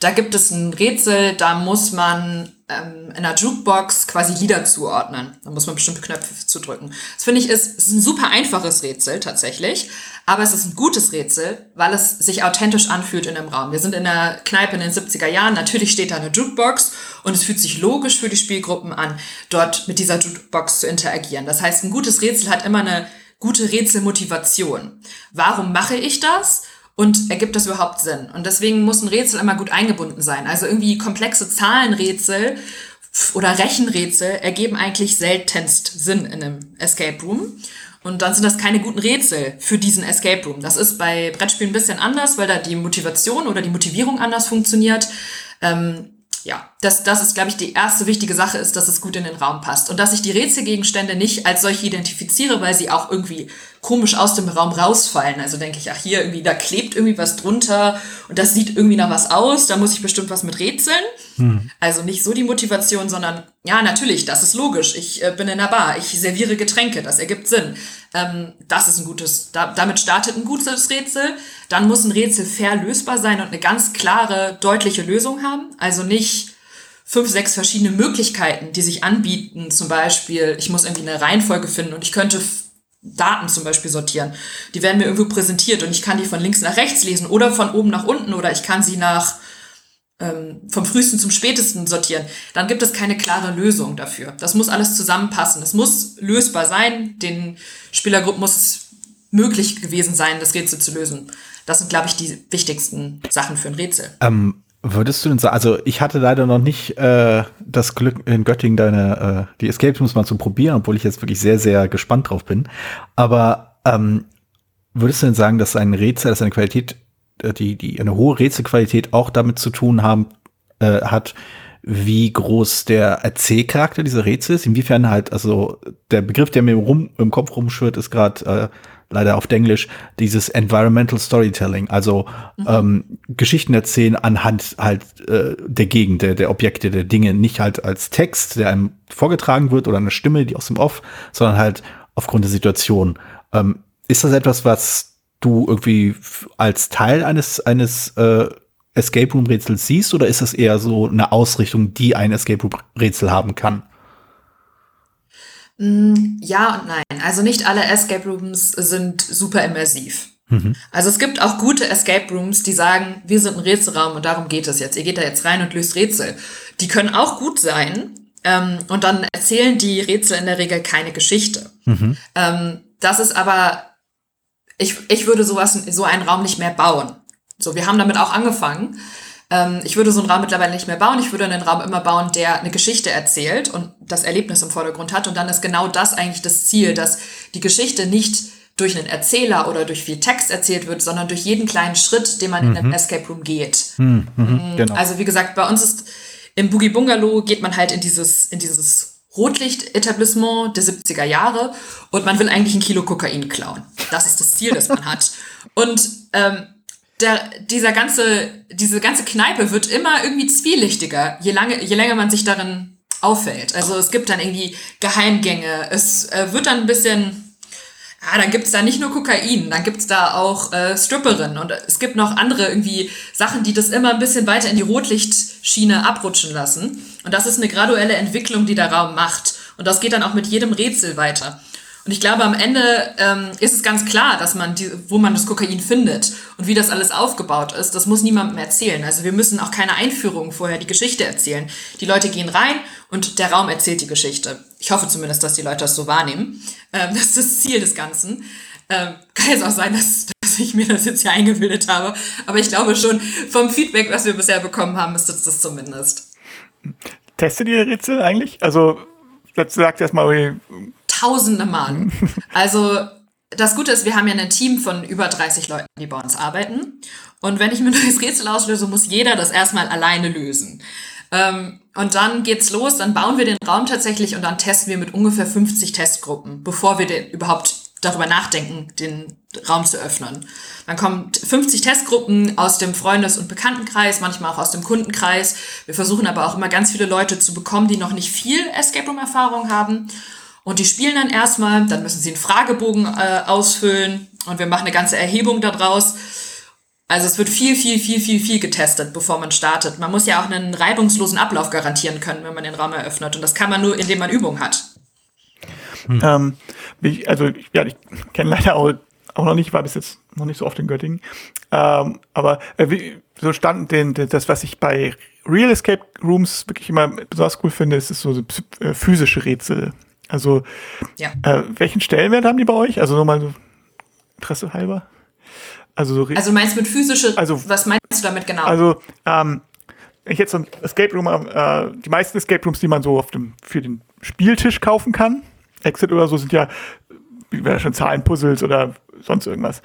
da gibt es ein Rätsel, da muss man ähm, in einer Jukebox quasi Lieder zuordnen. Da muss man bestimmte Knöpfe zudrücken. Das finde ich ist, ist ein super einfaches Rätsel tatsächlich, aber es ist ein gutes Rätsel, weil es sich authentisch anfühlt in dem Raum. Wir sind in der Kneipe in den 70er Jahren, natürlich steht da eine Jukebox und es fühlt sich logisch für die Spielgruppen an, dort mit dieser Jukebox zu interagieren. Das heißt, ein gutes Rätsel hat immer eine gute Rätselmotivation. Warum mache ich das? Und ergibt das überhaupt Sinn? Und deswegen muss ein Rätsel immer gut eingebunden sein. Also irgendwie komplexe Zahlenrätsel oder Rechenrätsel ergeben eigentlich seltenst Sinn in einem Escape Room. Und dann sind das keine guten Rätsel für diesen Escape Room. Das ist bei Brettspielen ein bisschen anders, weil da die Motivation oder die Motivierung anders funktioniert. Ähm, ja, das, das ist, glaube ich, die erste wichtige Sache ist, dass es gut in den Raum passt. Und dass ich die Rätselgegenstände nicht als solche identifiziere, weil sie auch irgendwie komisch aus dem Raum rausfallen. Also denke ich, ach hier irgendwie, da klebt irgendwie was drunter und das sieht irgendwie nach was aus, da muss ich bestimmt was mit rätseln. Hm. Also nicht so die Motivation, sondern ja, natürlich, das ist logisch. Ich äh, bin in der Bar, ich serviere Getränke, das ergibt Sinn. Ähm, das ist ein gutes, da, damit startet ein gutes Rätsel. Dann muss ein Rätsel fair lösbar sein und eine ganz klare, deutliche Lösung haben. Also nicht fünf, sechs verschiedene Möglichkeiten, die sich anbieten. Zum Beispiel, ich muss irgendwie eine Reihenfolge finden und ich könnte Daten zum Beispiel sortieren. Die werden mir irgendwo präsentiert und ich kann die von links nach rechts lesen oder von oben nach unten oder ich kann sie nach ähm, vom frühesten zum spätesten sortieren. Dann gibt es keine klare Lösung dafür. Das muss alles zusammenpassen. Es muss lösbar sein. Den Spielergruppen muss es möglich gewesen sein, das Rätsel zu lösen. Das sind, glaube ich, die wichtigsten Sachen für ein Rätsel. Ähm, Würdest du denn sagen, also ich hatte leider noch nicht äh, das Glück in Göttingen deine äh, die Escape Rooms mal zu probieren, obwohl ich jetzt wirklich sehr sehr gespannt drauf bin. Aber ähm, würdest du denn sagen, dass ein Rätsel, dass eine Qualität, die die eine hohe Rätselqualität auch damit zu tun haben äh, hat, wie groß der Erzählcharakter dieser Rätsel ist? Inwiefern halt, also der Begriff, der mir rum im Kopf rumschwirrt, ist gerade äh, leider auf Englisch, dieses Environmental Storytelling, also mhm. ähm, Geschichten erzählen anhand halt äh, der Gegend, der, der Objekte, der Dinge, nicht halt als Text, der einem vorgetragen wird oder eine Stimme, die aus dem Off, sondern halt aufgrund der Situation. Ähm, ist das etwas, was du irgendwie als Teil eines, eines äh, Escape Room Rätsels siehst oder ist das eher so eine Ausrichtung, die ein Escape Room Rätsel haben kann? Mm, ja und nein. Also nicht alle Escape Rooms sind super immersiv. Mhm. Also es gibt auch gute Escape Rooms, die sagen, wir sind ein Rätselraum und darum geht es jetzt. Ihr geht da jetzt rein und löst Rätsel. Die können auch gut sein. Ähm, und dann erzählen die Rätsel in der Regel keine Geschichte. Mhm. Ähm, das ist aber, ich, ich würde sowas, so einen Raum nicht mehr bauen. So, wir haben damit auch angefangen. Ähm, ich würde so einen Raum mittlerweile nicht mehr bauen. Ich würde einen Raum immer bauen, der eine Geschichte erzählt und das Erlebnis im Vordergrund hat. Und dann ist genau das eigentlich das Ziel, dass die Geschichte nicht durch einen Erzähler oder durch viel Text erzählt wird, sondern durch jeden kleinen Schritt, den man mhm. in einem Escape Room geht. Mhm, mhm, mm, genau. Also wie gesagt, bei uns ist im Boogie Bungalow geht man halt in dieses, in dieses Rotlicht-Etablissement der 70er Jahre und man will eigentlich ein Kilo Kokain klauen. Das ist das Ziel, das man hat. Und ähm, der, dieser ganze, diese ganze Kneipe wird immer irgendwie zwielichtiger, je, lange, je länger man sich darin auffällt. Also es gibt dann irgendwie Geheimgänge. Es äh, wird dann ein bisschen, ah, dann gibt's da nicht nur Kokain, dann gibt's da auch äh, Stripperinnen und es gibt noch andere irgendwie Sachen, die das immer ein bisschen weiter in die Rotlichtschiene abrutschen lassen. Und das ist eine graduelle Entwicklung, die der Raum macht. Und das geht dann auch mit jedem Rätsel weiter. Und ich glaube, am Ende ähm, ist es ganz klar, dass man die, wo man das Kokain findet und wie das alles aufgebaut ist. Das muss niemandem erzählen. Also wir müssen auch keine Einführung vorher die Geschichte erzählen. Die Leute gehen rein und der Raum erzählt die Geschichte. Ich hoffe zumindest, dass die Leute das so wahrnehmen. Ähm, das ist das Ziel des Ganzen. Ähm, kann jetzt auch sein, dass, dass ich mir das jetzt hier eingebildet habe. Aber ich glaube schon, vom Feedback, was wir bisher bekommen haben, ist das, das zumindest. Testet ihr Rätsel eigentlich? Also, jetzt sagt erstmal, tausende Mal. Also das Gute ist, wir haben ja ein Team von über 30 Leuten, die bei uns arbeiten. Und wenn ich mir ein neues Rätsel auslöse, muss jeder das erstmal alleine lösen. Ähm, und dann geht's los, dann bauen wir den Raum tatsächlich und dann testen wir mit ungefähr 50 Testgruppen, bevor wir den überhaupt darüber nachdenken, den Raum zu öffnen. Dann kommen 50 Testgruppen aus dem Freundes- und Bekanntenkreis, manchmal auch aus dem Kundenkreis. Wir versuchen aber auch immer ganz viele Leute zu bekommen, die noch nicht viel Escape Room Erfahrung haben. Und die spielen dann erstmal, dann müssen sie einen Fragebogen äh, ausfüllen und wir machen eine ganze Erhebung daraus. Also es wird viel, viel, viel, viel, viel getestet, bevor man startet. Man muss ja auch einen reibungslosen Ablauf garantieren können, wenn man den Raum eröffnet. Und das kann man nur, indem man Übung hat. Hm. Ähm, ich, also ja, ich kenne leider auch, auch noch nicht, war bis jetzt noch nicht so oft in Göttingen. Ähm, aber äh, wie, so stand den, das, was ich bei Real Escape Rooms wirklich immer besonders cool finde, ist, ist so, so äh, physische Rätsel. Also ja. äh, welchen Stellenwert haben die bei euch? Also nochmal so Interesse halber. Also, so also meinst du mit physische, also, was meinst du damit genau? Also, ähm, ich jetzt so ein Escape Room, äh, die meisten Escape Rooms, die man so auf dem, für den Spieltisch kaufen kann, Exit oder so, sind ja, wie wäre schon Zahlenpuzzles oder sonst irgendwas.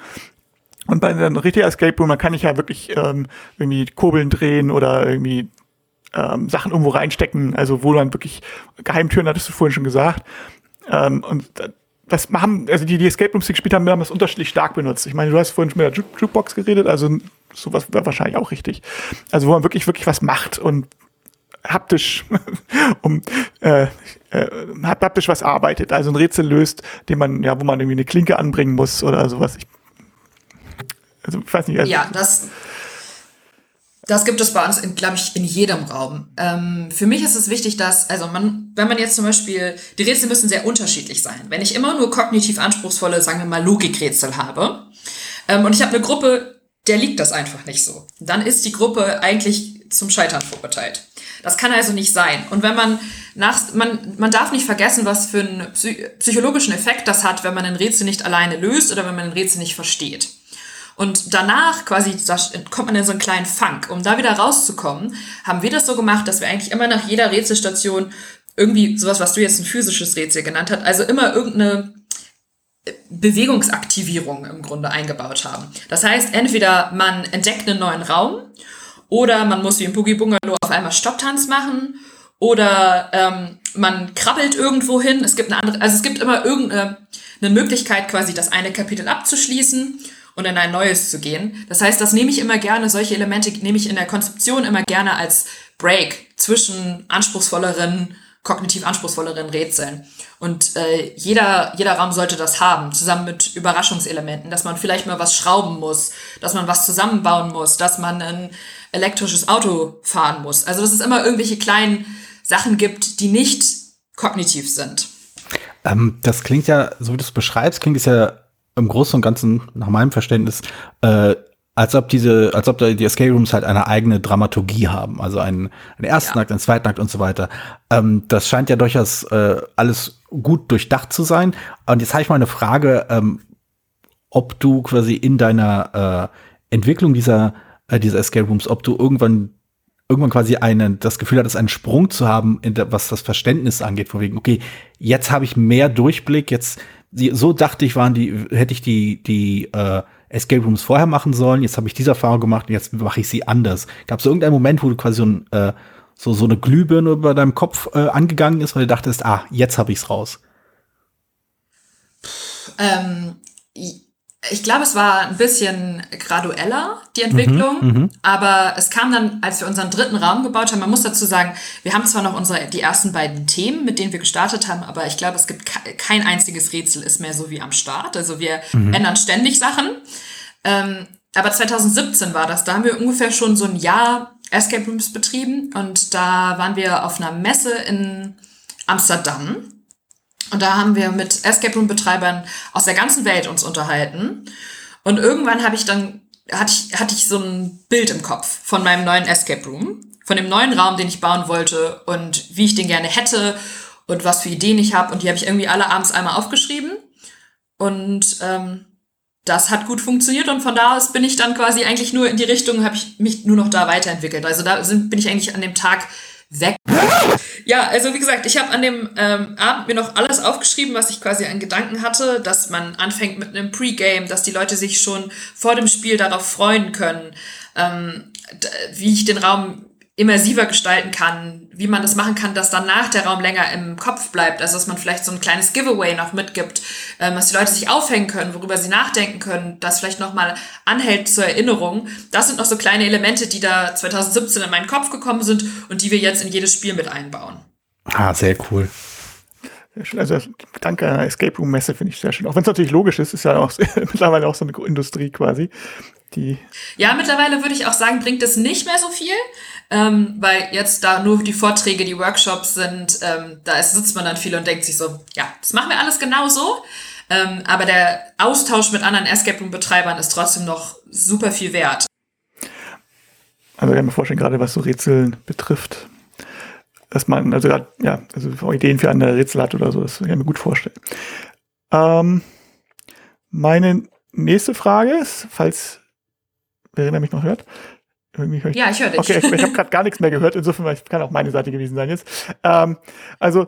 Und bei einem richtigen Escape Room, da kann ich ja wirklich ähm, irgendwie Kurbeln drehen oder irgendwie ähm, Sachen irgendwo reinstecken, also wo man wirklich Geheimtüren, hattest du vorhin schon gesagt. Ähm, und das machen, also die, die Escape Rooms, die gespielt haben, haben das unterschiedlich stark benutzt. Ich meine, du hast vorhin schon mit der Jukebox geredet, also sowas wäre wahrscheinlich auch richtig. Also wo man wirklich, wirklich was macht und haptisch, um äh, äh, haptisch was arbeitet, also ein Rätsel löst, den man, ja, wo man irgendwie eine Klinke anbringen muss oder sowas. Ich, also ich weiß nicht. Also, ja, das das gibt es bei uns, glaube ich, in jedem Raum. Ähm, für mich ist es wichtig, dass, also man, wenn man jetzt zum Beispiel, die Rätsel müssen sehr unterschiedlich sein. Wenn ich immer nur kognitiv anspruchsvolle, sagen wir mal, Logikrätsel habe ähm, und ich habe eine Gruppe, der liegt das einfach nicht so, dann ist die Gruppe eigentlich zum Scheitern verurteilt. Das kann also nicht sein. Und wenn man nach, man, man darf nicht vergessen, was für einen psychologischen Effekt das hat, wenn man ein Rätsel nicht alleine löst oder wenn man ein Rätsel nicht versteht. Und danach quasi, da kommt man in so einen kleinen Funk. Um da wieder rauszukommen, haben wir das so gemacht, dass wir eigentlich immer nach jeder Rätselstation irgendwie sowas, was du jetzt ein physisches Rätsel genannt hast, also immer irgendeine Bewegungsaktivierung im Grunde eingebaut haben. Das heißt, entweder man entdeckt einen neuen Raum oder man muss wie im Boogie Bungalow auf einmal Stopptanz machen oder ähm, man krabbelt irgendwo hin. Es gibt eine andere, also es gibt immer irgendeine eine Möglichkeit, quasi das eine Kapitel abzuschließen und in ein neues zu gehen. Das heißt, das nehme ich immer gerne, solche Elemente nehme ich in der Konzeption immer gerne als Break zwischen anspruchsvolleren, kognitiv anspruchsvolleren Rätseln. Und äh, jeder, jeder Raum sollte das haben, zusammen mit Überraschungselementen, dass man vielleicht mal was schrauben muss, dass man was zusammenbauen muss, dass man ein elektrisches Auto fahren muss. Also dass es immer irgendwelche kleinen Sachen gibt, die nicht kognitiv sind. Ähm, das klingt ja, so wie du es beschreibst, klingt es ja im Großen und Ganzen, nach meinem Verständnis, äh, als ob diese, als ob die Escape Rooms halt eine eigene Dramaturgie haben, also einen, einen ersten ja. Akt, einen zweiten Akt und so weiter. Ähm, das scheint ja durchaus äh, alles gut durchdacht zu sein. Und jetzt habe ich mal eine Frage, ähm, ob du quasi in deiner äh, Entwicklung dieser, äh, dieser Escape Rooms, ob du irgendwann irgendwann quasi einen, das Gefühl hattest, einen Sprung zu haben, der, was das Verständnis angeht, von wegen, okay, jetzt habe ich mehr Durchblick, jetzt so dachte ich, waren die, hätte ich die, die äh, Escape Rooms vorher machen sollen, jetzt habe ich diese Erfahrung gemacht und jetzt mache ich sie anders. Gab es irgendeinen Moment, wo du quasi so, ein, äh, so, so eine Glühbirne über deinem Kopf äh, angegangen ist, weil du dachtest, ah, jetzt habe ich's raus? Ähm, ich glaube, es war ein bisschen gradueller, die Entwicklung, mhm, mhm, aber es kam dann, als wir unseren dritten Raum gebaut haben, man muss dazu sagen, wir haben zwar noch unsere, die ersten beiden Themen, mit denen wir gestartet haben, aber ich glaube, es gibt kein einziges Rätsel ist mehr so wie am Start. Also wir mhm. ändern ständig Sachen. Ähm, aber 2017 war das, da haben wir ungefähr schon so ein Jahr Escape Rooms betrieben und da waren wir auf einer Messe in Amsterdam und da haben wir mit Escape Room Betreibern aus der ganzen Welt uns unterhalten. Und irgendwann habe ich dann, hatte ich, hatte ich so ein Bild im Kopf von meinem neuen Escape Room, von dem neuen Raum, den ich bauen wollte und wie ich den gerne hätte und was für Ideen ich habe. Und die habe ich irgendwie alle abends einmal aufgeschrieben. Und ähm, das hat gut funktioniert und von da aus bin ich dann quasi eigentlich nur in die Richtung, habe ich mich nur noch da weiterentwickelt. Also da sind, bin ich eigentlich an dem Tag Ja, also wie gesagt, ich habe an dem ähm, Abend mir noch alles aufgeschrieben, was ich quasi an Gedanken hatte, dass man anfängt mit einem Pre-Game, dass die Leute sich schon vor dem Spiel darauf freuen können, ähm, wie ich den Raum immersiver gestalten kann, wie man das machen kann, dass danach der Raum länger im Kopf bleibt, also dass man vielleicht so ein kleines Giveaway noch mitgibt, ähm, dass die Leute sich aufhängen können, worüber sie nachdenken können, das vielleicht nochmal anhält zur Erinnerung. Das sind noch so kleine Elemente, die da 2017 in meinen Kopf gekommen sind und die wir jetzt in jedes Spiel mit einbauen. Ah, sehr cool. Also danke an der Escape Room Messe finde ich sehr schön. Auch wenn es natürlich logisch ist, ist ja auch mittlerweile auch so eine Industrie quasi. Die ja, mittlerweile würde ich auch sagen, bringt es nicht mehr so viel ähm, weil jetzt da nur die Vorträge, die Workshops sind, ähm, da ist, sitzt man dann viel und denkt sich so, ja, das machen wir alles genau so. Ähm, aber der Austausch mit anderen Escape Room Betreibern ist trotzdem noch super viel wert. Also ich kann mir vorstellen, gerade was so Rätseln betrifft, dass man, also ja, also Ideen für andere Rätsel hat oder so, das kann ich mir gut vorstellen. Ähm, meine nächste Frage ist, falls Verena mich noch hört, ja, ich höre dich. Okay, ich, ich habe gerade gar nichts mehr gehört, insofern kann auch meine Seite gewesen sein jetzt. Ähm, also,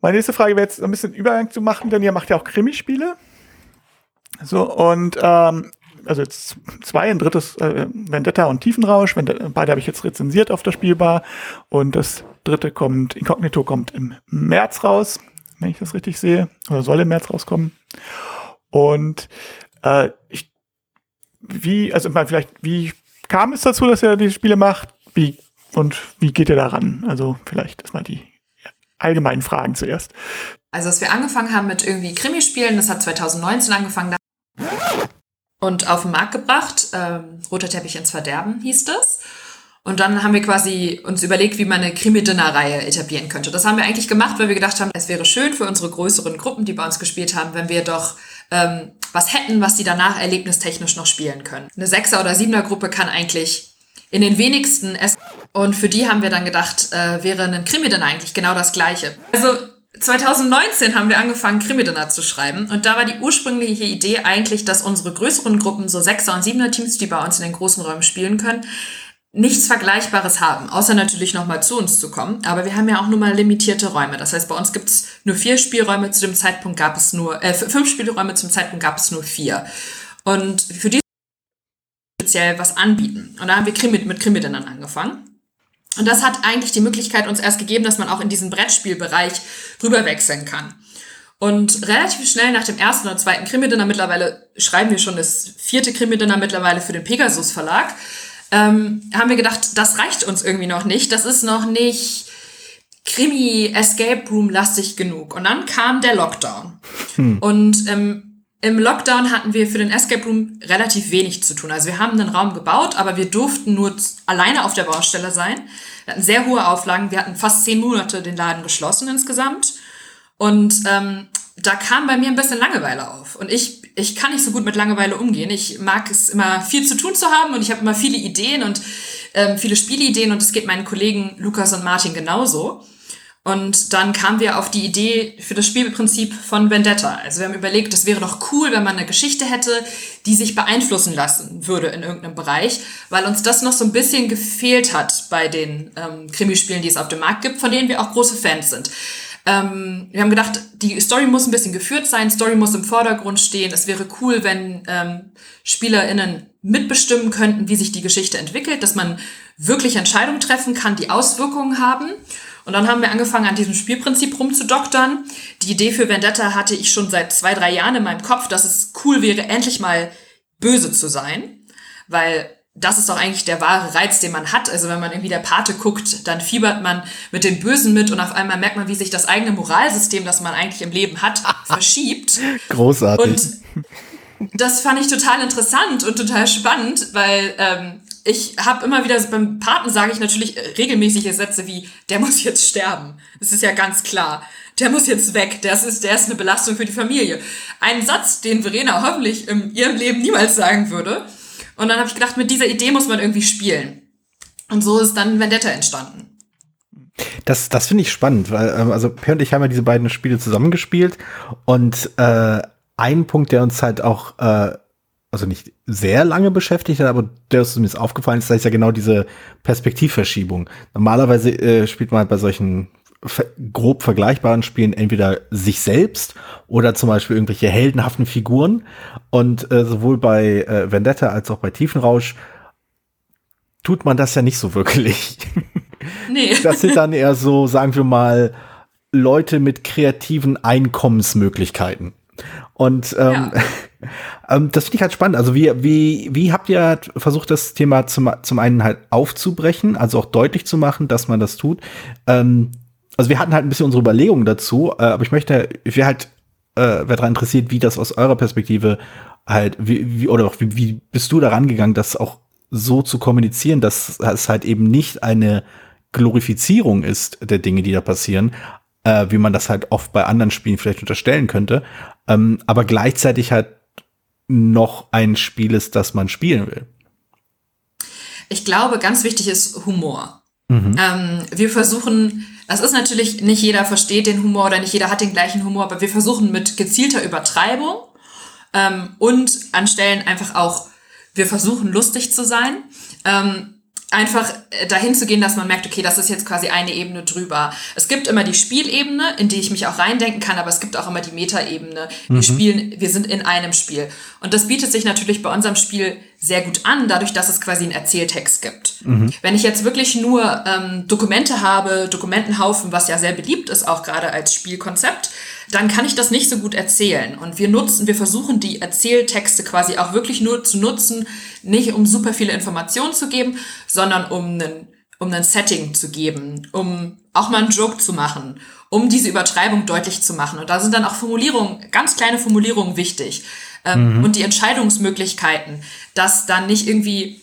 meine nächste Frage wäre jetzt ein bisschen Übergang zu machen, denn ihr macht ja auch Krimispiele. So, und ähm, also jetzt zwei, ein drittes äh, Vendetta und Tiefenrausch. Vendetta, beide habe ich jetzt rezensiert auf der Spielbar. Und das dritte kommt, Incognito kommt im März raus, wenn ich das richtig sehe. Oder soll im März rauskommen. Und äh, ich, wie, also mal vielleicht, wie kam es dazu, dass er die Spiele macht? Wie und wie geht er daran? Also vielleicht erstmal die allgemeinen Fragen zuerst. Also, als wir angefangen haben mit irgendwie Krimispielen, das hat 2019 angefangen und auf den Markt gebracht. Ähm, Roter Teppich ins Verderben hieß das. Und dann haben wir quasi uns überlegt, wie man eine Krimi-Dinner-Reihe etablieren könnte. Das haben wir eigentlich gemacht, weil wir gedacht haben, es wäre schön für unsere größeren Gruppen, die bei uns gespielt haben, wenn wir doch ähm, was hätten, was sie danach erlebnistechnisch noch spielen können. Eine Sechser- oder Siebener-Gruppe kann eigentlich in den wenigsten essen. Und für die haben wir dann gedacht, äh, wäre ein Krimi dann eigentlich genau das Gleiche. Also 2019 haben wir angefangen, Krimi-Dinner zu schreiben. Und da war die ursprüngliche Idee eigentlich, dass unsere größeren Gruppen, so Sechser- und Siebener-Teams, die bei uns in den großen Räumen spielen können, nichts Vergleichbares haben, außer natürlich nochmal zu uns zu kommen. Aber wir haben ja auch nur mal limitierte Räume. Das heißt, bei uns gibt's nur vier Spielräume, zu dem Zeitpunkt gab es nur, äh, fünf Spielräume, zum Zeitpunkt gab es nur vier. Und für die speziell was anbieten. Und da haben wir Krimi, mit Krimi dann angefangen. Und das hat eigentlich die Möglichkeit uns erst gegeben, dass man auch in diesen Brettspielbereich rüberwechseln kann. Und relativ schnell nach dem ersten oder zweiten Krimi-Dinner, mittlerweile schreiben wir schon das vierte Krimi-Dinner mittlerweile für den Pegasus Verlag, ähm, haben wir gedacht, das reicht uns irgendwie noch nicht. Das ist noch nicht Krimi Escape Room lastig genug. Und dann kam der Lockdown. Hm. Und ähm, im Lockdown hatten wir für den Escape Room relativ wenig zu tun. Also wir haben einen Raum gebaut, aber wir durften nur alleine auf der Baustelle sein. Wir hatten sehr hohe Auflagen. Wir hatten fast zehn Monate den Laden geschlossen insgesamt. Und ähm, da kam bei mir ein bisschen Langeweile auf. Und ich, ich kann nicht so gut mit Langeweile umgehen. Ich mag es immer viel zu tun zu haben und ich habe immer viele Ideen und ähm, viele Spielideen und es geht meinen Kollegen Lukas und Martin genauso. Und dann kamen wir auf die Idee für das Spielprinzip von Vendetta. Also wir haben überlegt, das wäre doch cool, wenn man eine Geschichte hätte, die sich beeinflussen lassen würde in irgendeinem Bereich, weil uns das noch so ein bisschen gefehlt hat bei den ähm, Krimispielen, die es auf dem Markt gibt, von denen wir auch große Fans sind. Ähm, wir haben gedacht, die Story muss ein bisschen geführt sein, Story muss im Vordergrund stehen. Es wäre cool, wenn ähm, SpielerInnen mitbestimmen könnten, wie sich die Geschichte entwickelt, dass man wirklich Entscheidungen treffen kann, die Auswirkungen haben. Und dann haben wir angefangen, an diesem Spielprinzip rumzudoktern. Die Idee für Vendetta hatte ich schon seit zwei, drei Jahren in meinem Kopf, dass es cool wäre, endlich mal böse zu sein. Weil das ist doch eigentlich der wahre Reiz, den man hat. Also wenn man irgendwie der Pate guckt, dann fiebert man mit den Bösen mit und auf einmal merkt man, wie sich das eigene Moralsystem, das man eigentlich im Leben hat, verschiebt. Großartig. Und das fand ich total interessant und total spannend, weil ähm, ich habe immer wieder beim Paten sage ich natürlich regelmäßige Sätze wie der muss jetzt sterben. Das ist ja ganz klar. Der muss jetzt weg. Das ist, der ist eine Belastung für die Familie. Ein Satz, den Verena hoffentlich in ihrem Leben niemals sagen würde. Und dann habe ich gedacht, mit dieser Idee muss man irgendwie spielen. Und so ist dann Vendetta entstanden. Das, das finde ich spannend, weil ähm, also Per und ich haben ja diese beiden Spiele zusammengespielt und äh, ein Punkt, der uns halt auch äh, also nicht sehr lange beschäftigt hat, aber der ist mir aufgefallen ist, das ist ja genau diese Perspektivverschiebung. Normalerweise äh, spielt man halt bei solchen grob vergleichbaren Spielen entweder sich selbst oder zum Beispiel irgendwelche heldenhaften Figuren. Und äh, sowohl bei äh, Vendetta als auch bei Tiefenrausch tut man das ja nicht so wirklich. Nee. Das sind dann eher so, sagen wir mal, Leute mit kreativen Einkommensmöglichkeiten. Und ähm, Ja. ähm, das finde ich halt spannend. Also wie, wie, wie habt ihr versucht, das Thema zum, zum einen halt aufzubrechen, also auch deutlich zu machen, dass man das tut? Ähm, also wir hatten halt ein bisschen unsere Überlegungen dazu, äh, aber ich möchte, ich wäre halt, äh, wäre daran interessiert, wie das aus eurer Perspektive halt, wie, wie oder auch wie, wie bist du daran gegangen, das auch so zu kommunizieren, dass es halt eben nicht eine Glorifizierung ist der Dinge, die da passieren, äh, wie man das halt oft bei anderen Spielen vielleicht unterstellen könnte, ähm, aber gleichzeitig halt noch ein Spiel ist, das man spielen will. Ich glaube, ganz wichtig ist Humor. Ähm, wir versuchen, das ist natürlich, nicht jeder versteht den Humor oder nicht jeder hat den gleichen Humor, aber wir versuchen mit gezielter Übertreibung ähm, und an Stellen einfach auch, wir versuchen lustig zu sein. Ähm, einfach äh, dahin zu gehen, dass man merkt, okay, das ist jetzt quasi eine Ebene drüber. Es gibt immer die Spielebene, in die ich mich auch reindenken kann, aber es gibt auch immer die Metaebene. Wir spielen, wir sind in einem Spiel. Und das bietet sich natürlich bei unserem Spiel sehr gut an, dadurch, dass es quasi einen Erzähltext gibt. Wenn ich jetzt wirklich nur ähm, Dokumente habe, Dokumentenhaufen, was ja sehr beliebt ist, auch gerade als Spielkonzept, dann kann ich das nicht so gut erzählen. Und wir nutzen, wir versuchen die Erzähltexte quasi auch wirklich nur zu nutzen, nicht um super viele Informationen zu geben, sondern um einen, um ein Setting zu geben, um auch mal einen Joke zu machen, um diese Übertreibung deutlich zu machen. Und da sind dann auch Formulierungen, ganz kleine Formulierungen wichtig. Ähm, Und die Entscheidungsmöglichkeiten, dass dann nicht irgendwie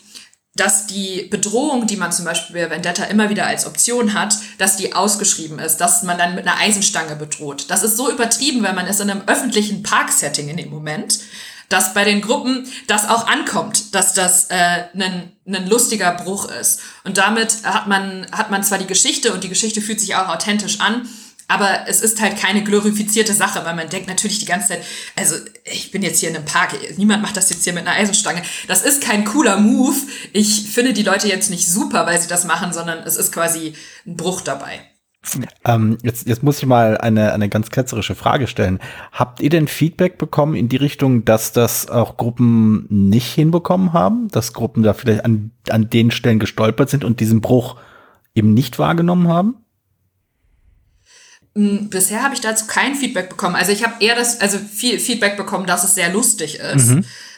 dass die Bedrohung, die man zum Beispiel bei Vendetta immer wieder als Option hat, dass die ausgeschrieben ist, dass man dann mit einer Eisenstange bedroht. Das ist so übertrieben, weil man ist in einem öffentlichen Parksetting in dem Moment, dass bei den Gruppen das auch ankommt, dass das äh, ein, ein lustiger Bruch ist. Und damit hat man, hat man zwar die Geschichte und die Geschichte fühlt sich auch authentisch an, aber es ist halt keine glorifizierte Sache, weil man denkt natürlich die ganze Zeit, also ich bin jetzt hier in einem Park, niemand macht das jetzt hier mit einer Eisenstange. Das ist kein cooler Move. Ich finde die Leute jetzt nicht super, weil sie das machen, sondern es ist quasi ein Bruch dabei. Ähm, jetzt, jetzt muss ich mal eine, eine ganz ketzerische Frage stellen. Habt ihr denn Feedback bekommen in die Richtung, dass das auch Gruppen nicht hinbekommen haben? Dass Gruppen da vielleicht an, an den Stellen gestolpert sind und diesen Bruch eben nicht wahrgenommen haben? Bisher habe ich dazu kein Feedback bekommen. Also ich habe eher das, also viel Feedback bekommen, dass es sehr lustig ist.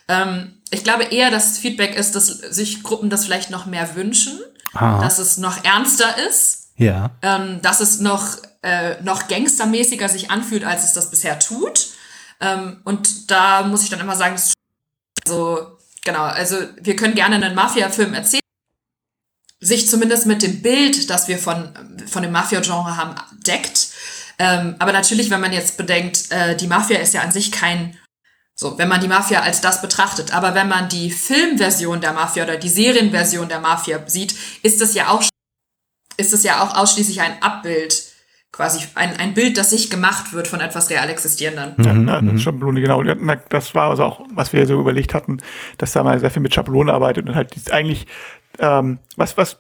Ähm, ich glaube eher, dass Feedback ist, dass sich Gruppen das vielleicht noch mehr wünschen, Aha. dass es noch ernster ist. Ja. ähm, dass es noch, äh, noch gangstermäßiger sich anfühlt, als es das bisher tut. Ähm, und da muss ich dann immer sagen, das ist so, genau, also wir können gerne einen Mafia-Film erzählen, sich zumindest mit dem Bild, das wir von, von dem Mafia-Genre haben, deckt. Ähm, aber natürlich, wenn man jetzt bedenkt, äh, die Mafia ist ja an sich kein so, wenn man die Mafia als das betrachtet. Aber wenn man die Filmversion der Mafia oder die Serienversion der Mafia sieht, ist das ja auch ist es ja auch ausschließlich ein Abbild, quasi ein, ein Bild, das sich gemacht wird von etwas real existierendem. Ja, na, das Schablone, genau. Das war also auch, was wir so überlegt hatten, dass da mal sehr viel mit Schablone arbeitet und halt eigentlich, ähm, was, was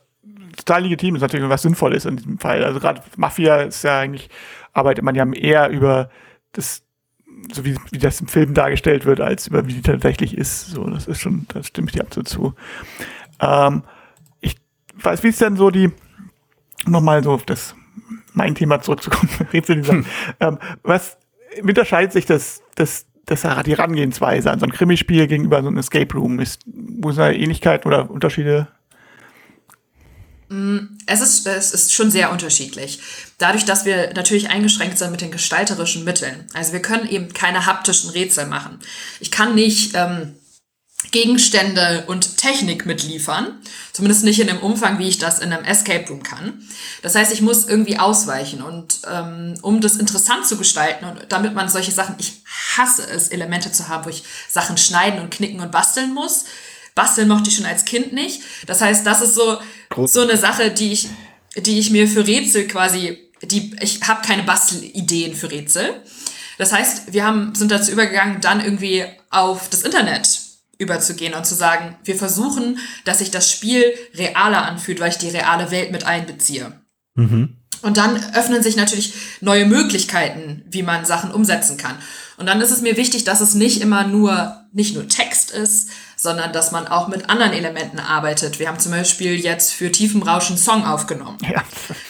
total legitim ist natürlich was sinnvoll ist in diesem Fall. Also gerade Mafia ist ja eigentlich, arbeitet man ja eher über das, so wie, wie das im Film dargestellt wird, als über wie die tatsächlich ist. So, das ist schon, da stimme ich dir absolut zu. Ähm, ich weiß, wie ist denn so die, nochmal so auf das, mein Thema zurückzukommen, Rätseldesign. Ähm, was, wie unterscheidet sich das, das, das, die Herangehensweise an so ein Krimispiel gegenüber so einem Escape Room? Ist, wo sind da Ähnlichkeiten oder Unterschiede? Es ist, es ist schon sehr unterschiedlich. Dadurch, dass wir natürlich eingeschränkt sind mit den gestalterischen Mitteln. Also wir können eben keine haptischen Rätsel machen. Ich kann nicht ähm, Gegenstände und Technik mitliefern. Zumindest nicht in dem Umfang, wie ich das in einem Escape Room kann. Das heißt, ich muss irgendwie ausweichen. Und ähm, um das interessant zu gestalten und damit man solche Sachen, ich hasse es, Elemente zu haben, wo ich Sachen schneiden und knicken und basteln muss. Basteln mochte ich schon als Kind nicht. Das heißt, das ist so, so eine Sache, die ich, die ich mir für Rätsel quasi, die, ich habe keine Bastelideen für Rätsel. Das heißt, wir haben, sind dazu übergegangen, dann irgendwie auf das Internet überzugehen und zu sagen, wir versuchen, dass sich das Spiel realer anfühlt, weil ich die reale Welt mit einbeziehe. Und dann öffnen sich natürlich neue Möglichkeiten, wie man Sachen umsetzen kann. Und dann ist es mir wichtig, dass es nicht immer nur, nicht nur Text ist, sondern dass man auch mit anderen Elementen arbeitet. Wir haben zum Beispiel jetzt für tiefem Rauschen Song aufgenommen. Ja.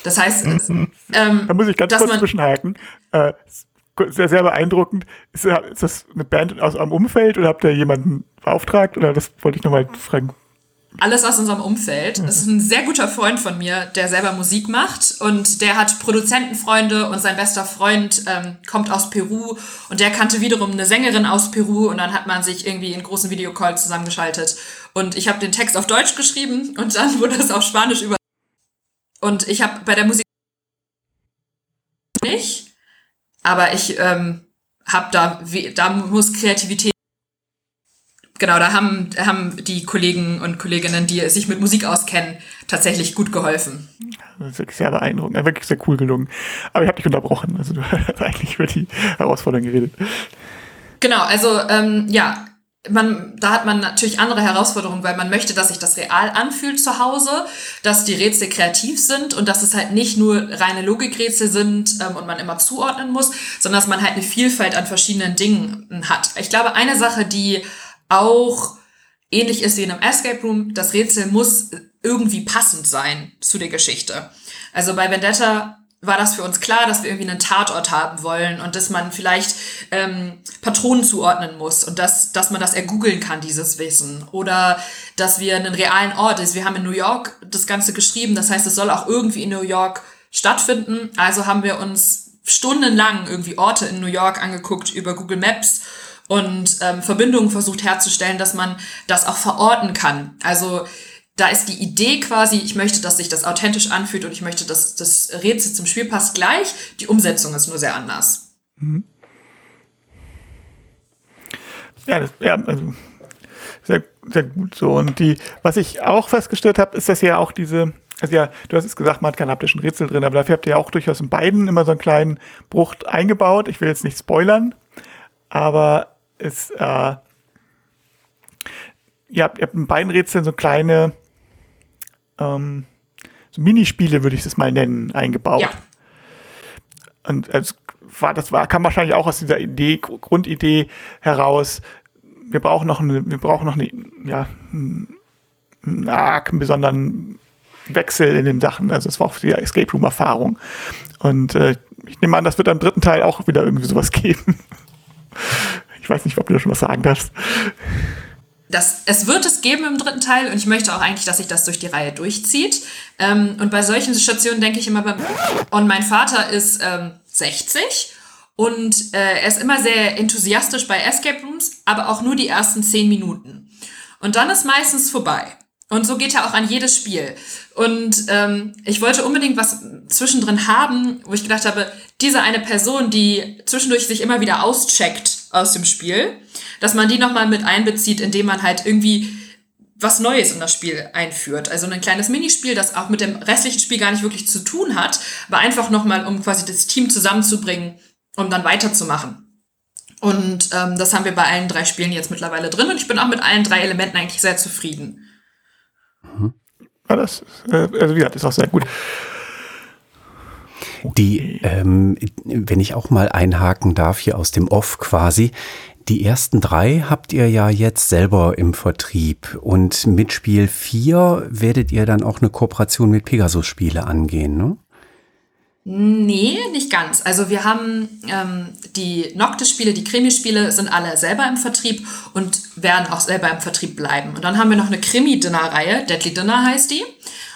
Das heißt, ähm, da muss ich ganz kurz zwischenhaken. Äh, sehr, sehr beeindruckend. Ist, ist, das eine Band aus eurem Umfeld oder habt ihr jemanden beauftragt? Oder das wollte ich nochmal fragen alles aus unserem Umfeld. Das ist ein sehr guter Freund von mir, der selber Musik macht und der hat Produzentenfreunde und sein bester Freund ähm, kommt aus Peru und der kannte wiederum eine Sängerin aus Peru und dann hat man sich irgendwie in großen Videocall zusammengeschaltet und ich habe den Text auf Deutsch geschrieben und dann wurde es auf Spanisch über und ich habe bei der Musik nicht, aber ich ähm, habe da da muss Kreativität genau, da haben, haben die Kollegen und Kolleginnen, die sich mit Musik auskennen, tatsächlich gut geholfen. Das ist wirklich sehr beeindruckend, wirklich sehr cool gelungen. Aber ich habe dich unterbrochen, also du hast eigentlich über die Herausforderungen geredet. Genau, also ähm, ja, man, da hat man natürlich andere Herausforderungen, weil man möchte, dass sich das real anfühlt zu Hause, dass die Rätsel kreativ sind und dass es halt nicht nur reine Logikrätsel sind ähm, und man immer zuordnen muss, sondern dass man halt eine Vielfalt an verschiedenen Dingen hat. Ich glaube, eine Sache, die auch ähnlich ist wie in einem Escape Room. Das Rätsel muss irgendwie passend sein zu der Geschichte. Also bei Vendetta war das für uns klar, dass wir irgendwie einen Tatort haben wollen und dass man vielleicht ähm, Patronen zuordnen muss und dass, dass man das ergoogeln kann, dieses Wissen. Oder dass wir einen realen Ort ist. Wir haben in New York das Ganze geschrieben, das heißt, es soll auch irgendwie in New York stattfinden. Also haben wir uns stundenlang irgendwie Orte in New York angeguckt über Google Maps und ähm, Verbindungen versucht herzustellen, dass man das auch verorten kann. Also da ist die Idee quasi, ich möchte, dass sich das authentisch anfühlt und ich möchte, dass das Rätsel zum Spiel passt gleich. Die Umsetzung ist nur sehr anders. Mhm. Ja, das, ja, also sehr, sehr gut so. Und die, was ich auch festgestellt habe, ist, dass ja auch diese, also ja, du hast es gesagt, man hat keinen haptischen Rätsel drin, aber dafür habt ihr ja auch durchaus in beiden immer so einen kleinen Bruch eingebaut. Ich will jetzt nicht spoilern, aber ist, äh, ihr, habt, ihr habt in beiden Rätseln so kleine ähm, so Minispiele, würde ich das mal nennen, eingebaut. Ja. Und es war, das war, kam wahrscheinlich auch aus dieser Idee, Grundidee heraus. Wir brauchen noch eine, wir brauchen noch eine, ja, einen arg einen besonderen Wechsel in den Sachen. Also es war auch die Escape Room Erfahrung. Und äh, ich nehme an, das wird am dritten Teil auch wieder irgendwie sowas geben. Ich weiß nicht, ob du da schon was sagen darfst. Das, es wird es geben im dritten Teil und ich möchte auch eigentlich, dass sich das durch die Reihe durchzieht. Ähm, und bei solchen Stationen denke ich immer, beim, und mein Vater ist ähm, 60 und äh, er ist immer sehr enthusiastisch bei Escape Rooms, aber auch nur die ersten 10 Minuten. Und dann ist meistens vorbei. Und so geht er auch an jedes Spiel. Und ähm, ich wollte unbedingt was zwischendrin haben, wo ich gedacht habe, diese eine Person, die zwischendurch sich immer wieder auscheckt aus dem Spiel, dass man die nochmal mit einbezieht, indem man halt irgendwie was Neues in das Spiel einführt. Also ein kleines Minispiel, das auch mit dem restlichen Spiel gar nicht wirklich zu tun hat, aber einfach nochmal, um quasi das Team zusammenzubringen, um dann weiterzumachen. Und ähm, das haben wir bei allen drei Spielen jetzt mittlerweile drin und ich bin auch mit allen drei Elementen eigentlich sehr zufrieden. Mhm. Ja, das, äh, also wie gesagt, ist auch sehr gut. Die, ähm, wenn ich auch mal einhaken darf, hier aus dem Off quasi, die ersten drei habt ihr ja jetzt selber im Vertrieb und mit Spiel 4 werdet ihr dann auch eine Kooperation mit Pegasus Spiele angehen, ne? Nee, nicht ganz. Also wir haben ähm, die Noctis-Spiele, die Krimi-Spiele sind alle selber im Vertrieb und werden auch selber im Vertrieb bleiben. Und dann haben wir noch eine Krimi-Dinner-Reihe, Deadly Dinner heißt die.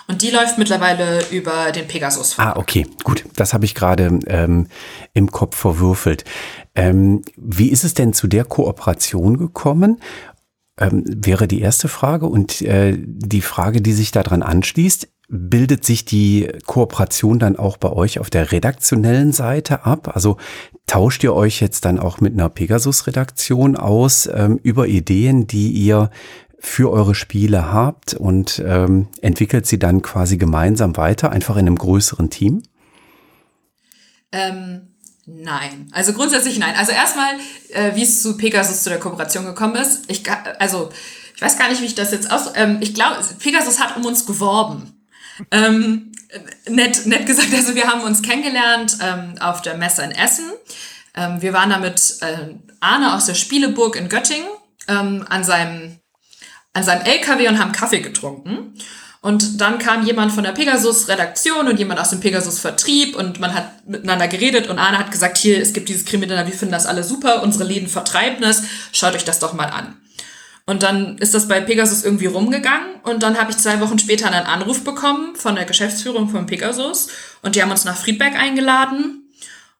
Und die läuft mittlerweile über den Pegasus. Ah, okay, gut. Das habe ich gerade ähm, im Kopf verwürfelt. Ähm, wie ist es denn zu der Kooperation gekommen? Ähm, wäre die erste Frage. Und äh, die Frage, die sich daran anschließt, bildet sich die Kooperation dann auch bei euch auf der redaktionellen Seite ab? Also tauscht ihr euch jetzt dann auch mit einer Pegasus-Redaktion aus ähm, über Ideen, die ihr für eure Spiele habt und ähm, entwickelt sie dann quasi gemeinsam weiter, einfach in einem größeren Team? Ähm, nein. Also grundsätzlich nein. Also erstmal, äh, wie es zu Pegasus zu der Kooperation gekommen ist. Ich, also, ich weiß gar nicht, wie ich das jetzt aus. Ähm, ich glaube, Pegasus hat um uns geworben. Ähm, nett, nett gesagt, also wir haben uns kennengelernt ähm, auf der Messe in Essen. Ähm, wir waren da mit äh, Arne aus der Spieleburg in Göttingen ähm, an seinem an seinem LKW und haben Kaffee getrunken. Und dann kam jemand von der Pegasus-Redaktion und jemand aus dem Pegasus-Vertrieb und man hat miteinander geredet und Arne hat gesagt, hier, es gibt dieses Kriminelle, wir finden das alle super, unsere Läden vertreiben es, schaut euch das doch mal an. Und dann ist das bei Pegasus irgendwie rumgegangen und dann habe ich zwei Wochen später einen Anruf bekommen von der Geschäftsführung von Pegasus und die haben uns nach Friedberg eingeladen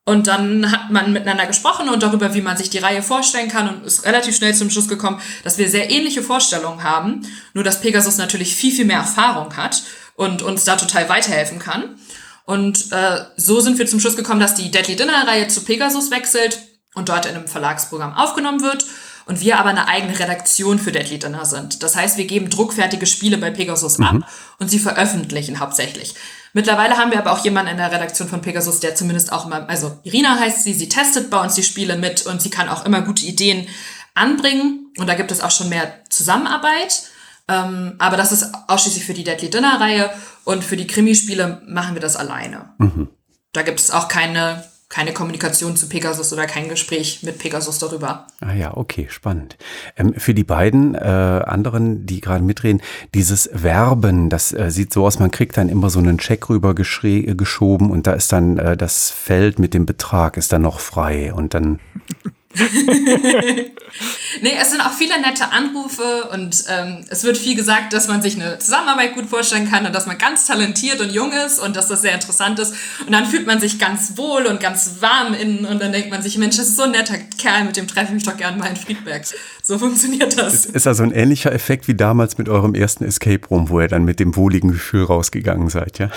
und dann hat man miteinander gesprochen und darüber, wie man sich die Reihe vorstellen kann und ist relativ schnell zum Schluss gekommen, dass wir sehr ähnliche Vorstellungen haben, nur dass Pegasus natürlich viel, viel mehr Erfahrung hat und uns da total weiterhelfen kann. Und äh, so sind wir zum Schluss gekommen, dass die Deadly Dinner Reihe zu Pegasus wechselt und dort in einem Verlagsprogramm aufgenommen wird und wir aber eine eigene Redaktion für Deadly Dinner sind. Das heißt, wir geben druckfertige Spiele bei Pegasus mhm. ab und sie veröffentlichen hauptsächlich. Mittlerweile haben wir aber auch jemanden in der Redaktion von Pegasus, der zumindest auch immer, also Irina heißt sie, sie testet bei uns die Spiele mit und sie kann auch immer gute Ideen anbringen. Und da gibt es auch schon mehr Zusammenarbeit. Ähm, aber das ist ausschließlich für die Deadly Dinner Reihe und für die Krimispiele machen wir das alleine. Mhm. Da gibt es auch keine keine Kommunikation zu Pegasus oder kein Gespräch mit Pegasus darüber. Ah ja, okay, spannend. Ähm, für die beiden äh, anderen, die gerade mitreden, dieses Werben, das äh, sieht so aus, man kriegt dann immer so einen Check rüber geschoben und da ist dann äh, das Feld mit dem Betrag ist dann noch frei und dann nee, es sind auch viele nette Anrufe und ähm, es wird viel gesagt, dass man sich eine Zusammenarbeit gut vorstellen kann und dass man ganz talentiert und jung ist und dass das sehr interessant ist. Und dann fühlt man sich ganz wohl und ganz warm innen und dann denkt man sich, Mensch, das ist so ein netter Kerl, mit dem treffe ich mich doch gerne mal in Friedberg. So funktioniert das. Ist, ist also ein ähnlicher Effekt wie damals mit eurem ersten Escape Room, wo ihr dann mit dem wohligen Gefühl rausgegangen seid, ja?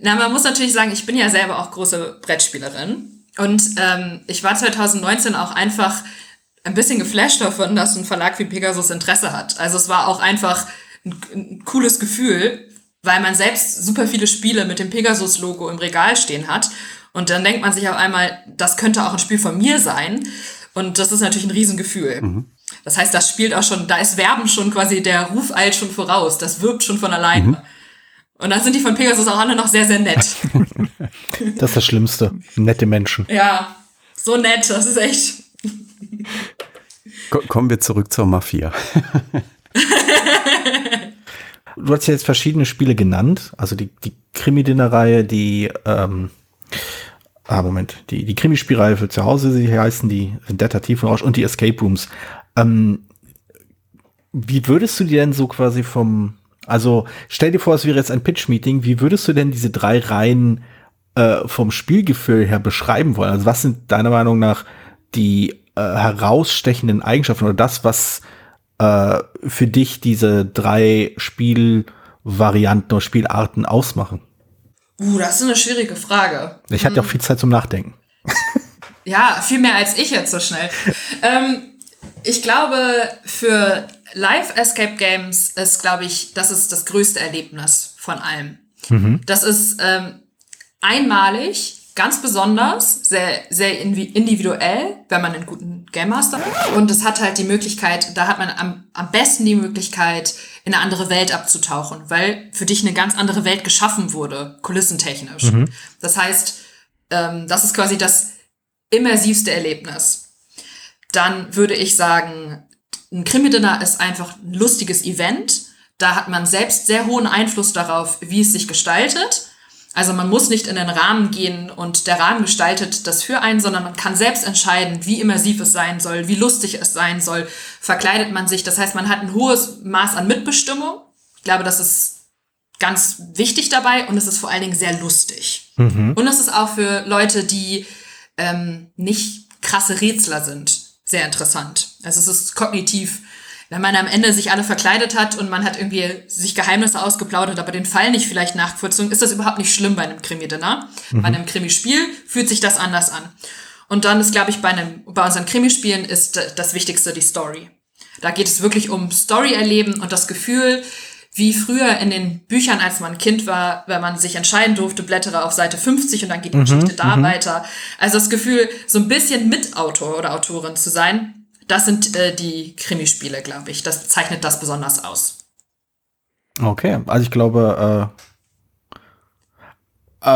Na, man muss natürlich sagen, ich bin ja selber auch große Brettspielerin. Und ähm, ich war 2019 auch einfach ein bisschen geflasht davon, dass ein Verlag wie Pegasus Interesse hat. Also es war auch einfach ein, ein cooles Gefühl, weil man selbst super viele Spiele mit dem Pegasus-Logo im Regal stehen hat. Und dann denkt man sich auf einmal, das könnte auch ein Spiel von mir sein. Und das ist natürlich ein Riesengefühl. Mhm. Das heißt, das spielt auch schon, da ist Werben schon quasi, der Ruf eilt schon voraus. Das wirkt schon von alleine. Mhm. Und dann sind die von Pegasus auch alle noch sehr, sehr nett. das ist das Schlimmste. Nette Menschen. Ja, so nett, das ist echt. Kommen wir zurück zur Mafia. du hast ja jetzt verschiedene Spiele genannt, also die, die Krimi-Dinner-Reihe, die, ähm, ah, Moment, die, die Krimispielreihe für zu Hause, sie heißen die Vendetta Tiefenrausch und die Escape Rooms. Ähm, wie würdest du dir denn so quasi vom, also stell dir vor, es wäre jetzt ein Pitch-Meeting. Wie würdest du denn diese drei Reihen äh, vom Spielgefühl her beschreiben wollen? Also was sind deiner Meinung nach die äh, herausstechenden Eigenschaften oder das, was äh, für dich diese drei Spielvarianten oder Spielarten ausmachen? Uh, das ist eine schwierige Frage. Ich hatte hm. auch viel Zeit zum Nachdenken. ja, viel mehr als ich jetzt so schnell. ähm, ich glaube, für Live Escape Games ist, glaube ich, das ist das größte Erlebnis von allem. Mhm. Das ist ähm, einmalig, ganz besonders, sehr, sehr individuell, wenn man einen guten Game Master hat. Und es hat halt die Möglichkeit, da hat man am, am besten die Möglichkeit, in eine andere Welt abzutauchen, weil für dich eine ganz andere Welt geschaffen wurde, kulissentechnisch. Mhm. Das heißt, ähm, das ist quasi das immersivste Erlebnis. Dann würde ich sagen, ein Krimi-Dinner ist einfach ein lustiges Event. Da hat man selbst sehr hohen Einfluss darauf, wie es sich gestaltet. Also man muss nicht in den Rahmen gehen und der Rahmen gestaltet das für einen, sondern man kann selbst entscheiden, wie immersiv es sein soll, wie lustig es sein soll. Verkleidet man sich. Das heißt, man hat ein hohes Maß an Mitbestimmung. Ich glaube, das ist ganz wichtig dabei und es ist vor allen Dingen sehr lustig. Mhm. Und es ist auch für Leute, die ähm, nicht krasse Rätsler sind sehr interessant. Also es ist kognitiv, wenn man am Ende sich alle verkleidet hat und man hat irgendwie sich Geheimnisse ausgeplaudert, aber den Fall nicht vielleicht nachvollzogen, ist das überhaupt nicht schlimm bei einem Krimi-Dinner. Mhm. Bei einem Krimispiel fühlt sich das anders an. Und dann ist, glaube ich, bei, einem, bei unseren Krimispielen ist das Wichtigste die Story. Da geht es wirklich um Story erleben und das Gefühl, wie früher in den Büchern, als man Kind war, wenn man sich entscheiden durfte, blättere auf Seite 50 und dann geht die mhm, Geschichte da mhm. weiter. Also das Gefühl, so ein bisschen Mitautor oder Autorin zu sein, das sind äh, die Krimispiele, glaube ich. Das zeichnet das besonders aus. Okay, also ich glaube, äh,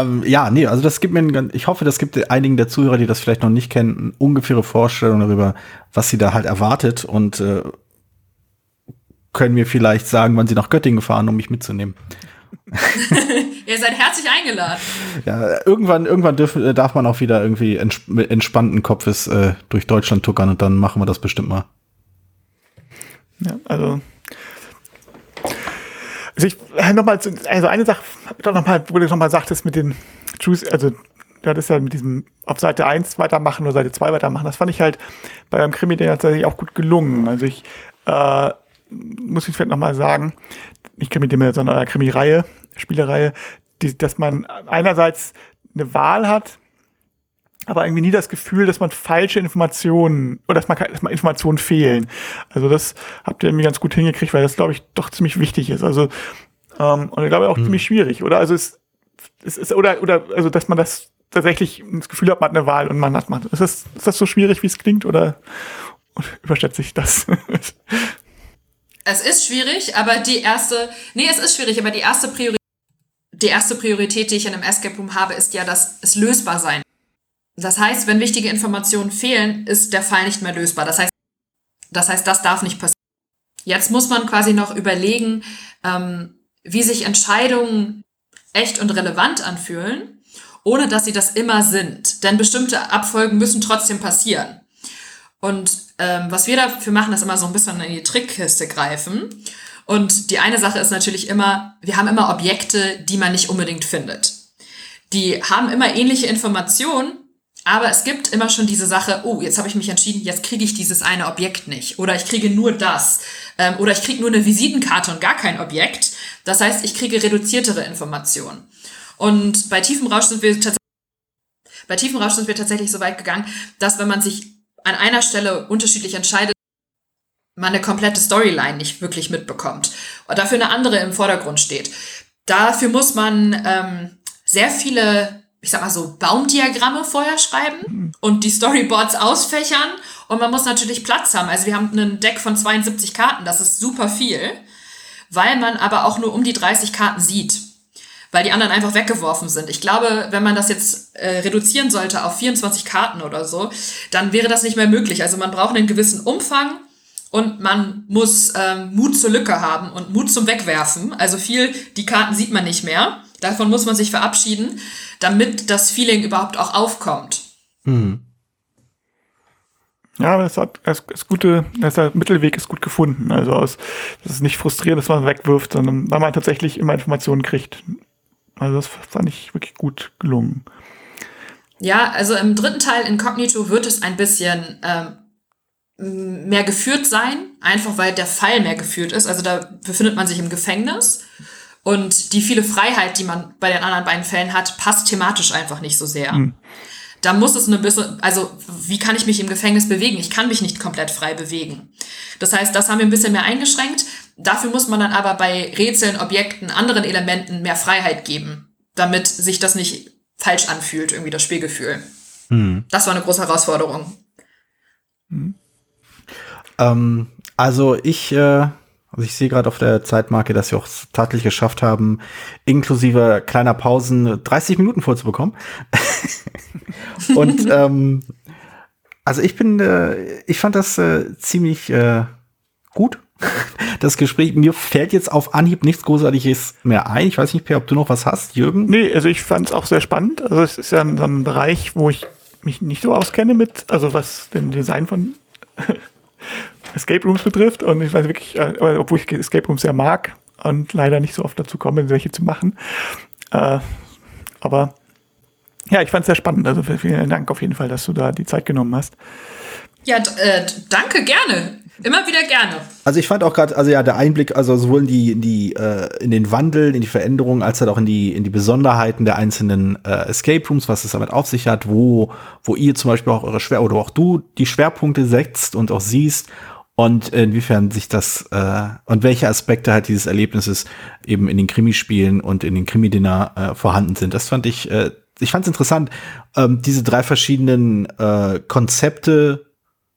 ähm, ja, nee, also das gibt mir, ein, ich hoffe, das gibt einigen der Zuhörer, die das vielleicht noch nicht kennen, eine ungefähre Vorstellung darüber, was sie da halt erwartet und äh, können mir vielleicht sagen, wann sie nach Göttingen fahren, um mich mitzunehmen. Ihr seid herzlich eingeladen. Ja, irgendwann, irgendwann dürf, äh, darf man auch wieder irgendwie ents mit entspannten Kopfes äh, durch Deutschland tuckern und dann machen wir das bestimmt mal. Ja, also. Also ich äh, nochmal, also eine Sache, doch noch mal, wo du nochmal sagtest mit den Juice, also du hattest ja mit diesem auf Seite 1 weitermachen oder Seite 2 weitermachen, das fand ich halt bei einem Krimi tatsächlich auch gut gelungen. Also ich äh, muss ich vielleicht nochmal sagen, nicht Krimi, sondern eine Krimi-Reihe, Spielereihe, die, dass man einerseits eine Wahl hat, aber irgendwie nie das Gefühl, dass man falsche Informationen oder dass man, dass man Informationen fehlen. Also das habt ihr irgendwie ganz gut hingekriegt, weil das, glaube ich, doch ziemlich wichtig ist. Also ähm, und ich glaube auch hm. ziemlich schwierig, oder? Also es, es ist, oder, oder, also dass man das tatsächlich das Gefühl hat, man hat eine Wahl und man hat man. Ist das, ist das so schwierig, wie es klingt, oder überschätze ich das? es ist schwierig, aber die erste, nee, es ist schwierig, aber die erste Priorität, die erste Priorität, die ich in einem Escape Room habe, ist ja, dass es lösbar sein. Das heißt, wenn wichtige Informationen fehlen, ist der Fall nicht mehr lösbar. Das heißt, das heißt, das darf nicht passieren. Jetzt muss man quasi noch überlegen, ähm, wie sich Entscheidungen echt und relevant anfühlen, ohne dass sie das immer sind. Denn bestimmte Abfolgen müssen trotzdem passieren. Und ähm, was wir dafür machen, ist immer so ein bisschen in die Trickkiste greifen. Und die eine Sache ist natürlich immer, wir haben immer Objekte, die man nicht unbedingt findet. Die haben immer ähnliche Informationen, aber es gibt immer schon diese Sache, oh, jetzt habe ich mich entschieden, jetzt kriege ich dieses eine Objekt nicht. Oder ich kriege nur das. Ähm, oder ich kriege nur eine Visitenkarte und gar kein Objekt. Das heißt, ich kriege reduziertere Informationen. Und bei Tiefenrausch sind wir tatsächlich bei Tiefenrausch sind wir tatsächlich so weit gegangen, dass wenn man sich an einer Stelle unterschiedlich entscheidet, man eine komplette Storyline nicht wirklich mitbekommt und dafür eine andere im Vordergrund steht. Dafür muss man ähm, sehr viele, ich sag mal so, Baumdiagramme vorher schreiben und die Storyboards ausfächern und man muss natürlich Platz haben. Also wir haben einen Deck von 72 Karten, das ist super viel, weil man aber auch nur um die 30 Karten sieht weil die anderen einfach weggeworfen sind. Ich glaube, wenn man das jetzt äh, reduzieren sollte auf 24 Karten oder so, dann wäre das nicht mehr möglich. Also man braucht einen gewissen Umfang und man muss ähm, Mut zur Lücke haben und Mut zum Wegwerfen. Also viel, die Karten sieht man nicht mehr. Davon muss man sich verabschieden, damit das Feeling überhaupt auch aufkommt. Mhm. Ja, das, hat, das, das gute, das der Mittelweg ist gut gefunden. Also aus, das ist nicht frustrierend, dass man wegwirft, sondern weil man tatsächlich immer Informationen kriegt. Also das fand ich wirklich gut gelungen. Ja, also im dritten Teil Incognito wird es ein bisschen ähm, mehr geführt sein, einfach weil der Fall mehr geführt ist. Also da befindet man sich im Gefängnis und die viele Freiheit, die man bei den anderen beiden Fällen hat, passt thematisch einfach nicht so sehr. Mhm. Da muss es eine bisschen, also wie kann ich mich im Gefängnis bewegen? Ich kann mich nicht komplett frei bewegen. Das heißt, das haben wir ein bisschen mehr eingeschränkt. Dafür muss man dann aber bei Rätseln, Objekten, anderen Elementen mehr Freiheit geben, damit sich das nicht falsch anfühlt, irgendwie das Spielgefühl. Hm. Das war eine große Herausforderung. Hm. Ähm, also ich, äh, also ich sehe gerade auf der Zeitmarke, dass wir auch tatsächlich geschafft haben, inklusive kleiner Pausen 30 Minuten vorzubekommen. Und ähm, also ich bin, äh, ich fand das äh, ziemlich äh, gut das Gespräch. Mir fällt jetzt auf Anhieb nichts Großartiges mehr ein. Ich weiß nicht, Per, ob du noch was hast, Jürgen? Nee, also ich fand es auch sehr spannend. Also es ist ja ein, ein Bereich, wo ich mich nicht so auskenne mit, also was den Design von Escape Rooms betrifft. Und ich weiß wirklich, äh, obwohl ich Escape Rooms sehr mag und leider nicht so oft dazu komme, welche zu machen. Äh, aber ja, ich fand es sehr spannend. Also vielen Dank auf jeden Fall, dass du da die Zeit genommen hast. Ja, äh, danke, gerne. Immer wieder gerne. Also ich fand auch gerade, also ja, der Einblick, also sowohl in die, in die, äh, in den Wandel, in die Veränderungen, als halt auch in die, in die Besonderheiten der einzelnen äh, Escape Rooms, was es damit auf sich hat, wo, wo ihr zum Beispiel auch eure Schwer oder auch du die Schwerpunkte setzt und auch siehst und inwiefern sich das äh, und welche Aspekte halt dieses Erlebnisses eben in den Krimispielen und in den Krimi-Dinner äh, vorhanden sind. Das fand ich, äh, ich fand es interessant, ähm, diese drei verschiedenen äh, Konzepte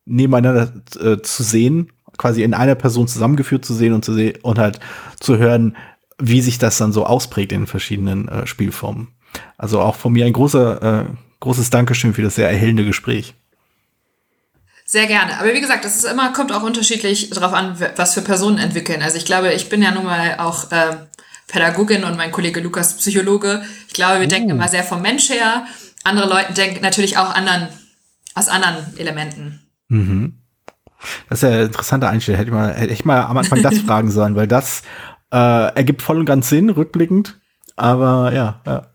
nebeneinander äh, zu sehen, quasi in einer Person zusammengeführt zu sehen und zu sehen und halt zu hören, wie sich das dann so ausprägt in verschiedenen äh, Spielformen. Also auch von mir ein großer, äh, großes Dankeschön für das sehr erhellende Gespräch. Sehr gerne. Aber wie gesagt, das ist immer, kommt auch unterschiedlich darauf an, was für Personen entwickeln. Also ich glaube, ich bin ja nun mal auch äh, Pädagogin und mein Kollege Lukas Psychologe. Ich glaube, wir uh. denken immer sehr vom Mensch her. Andere Leute denken natürlich auch anderen, aus anderen Elementen. Mhm. Das ist ja eine interessante Einstellung. Hätte ich mal, hätte ich mal am Anfang das fragen sollen, weil das äh, ergibt voll und ganz Sinn, rückblickend. Aber ja, ja.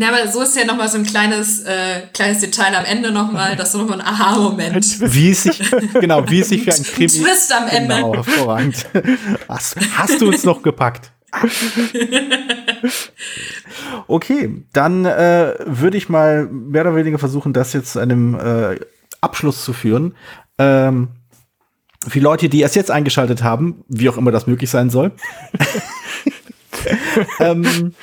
Ja, aber so ist ja nochmal so ein kleines, äh, kleines Detail am Ende nochmal, das ist so nochmal ein Aha-Moment. Wie es sich, genau, wie es sich für ein Krimi. Twist am Ende. Genau, hervorragend. Hast, hast du uns noch gepackt? okay, dann äh, würde ich mal mehr oder weniger versuchen, das jetzt zu einem äh, Abschluss zu führen. Ähm, für Leute, die erst jetzt eingeschaltet haben, wie auch immer das möglich sein soll. ähm,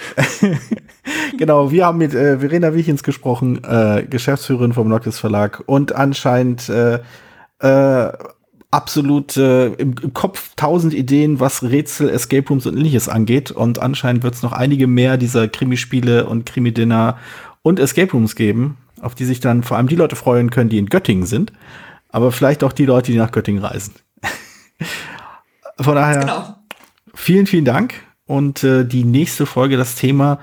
genau, wir haben mit äh, Verena Wichens gesprochen, äh, Geschäftsführerin vom Noctis Verlag und anscheinend äh, äh, absolut äh, im, im, Kopf tausend Ideen, was Rätsel, Escape Rooms und ähnliches angeht. Und anscheinend wird es noch einige mehr dieser Krimispiele und Krimi-Dinner und Escape Rooms geben, auf die sich dann vor allem die Leute freuen können, die in Göttingen sind. Aber vielleicht auch die Leute, die nach Göttingen reisen. Von daher, genau. vielen, vielen Dank. Und äh, die nächste Folge, das Thema,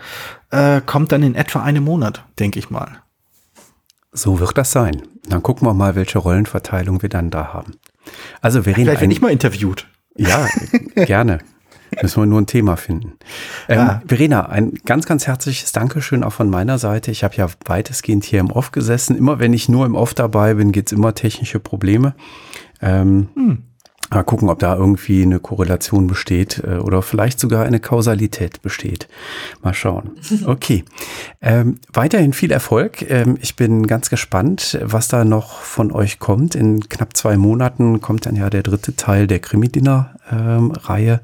äh, kommt dann in etwa einem Monat, denke ich mal. So wird das sein. Dann gucken wir mal, welche Rollenverteilung wir dann da haben. Also Verena. Vielleicht werde ich mal interviewt. Ja, gerne. Müssen wir nur ein Thema finden. Ähm, ja. Verena, ein ganz, ganz herzliches Dankeschön auch von meiner Seite. Ich habe ja weitestgehend hier im Off gesessen. Immer wenn ich nur im Off dabei bin, gibt es immer technische Probleme. Ähm, hm. Mal gucken, ob da irgendwie eine Korrelation besteht äh, oder vielleicht sogar eine Kausalität besteht. Mal schauen. Okay. Ähm, weiterhin viel Erfolg. Ähm, ich bin ganz gespannt, was da noch von euch kommt. In knapp zwei Monaten kommt dann ja der dritte Teil der Krimi-Dinner-Reihe. Ähm,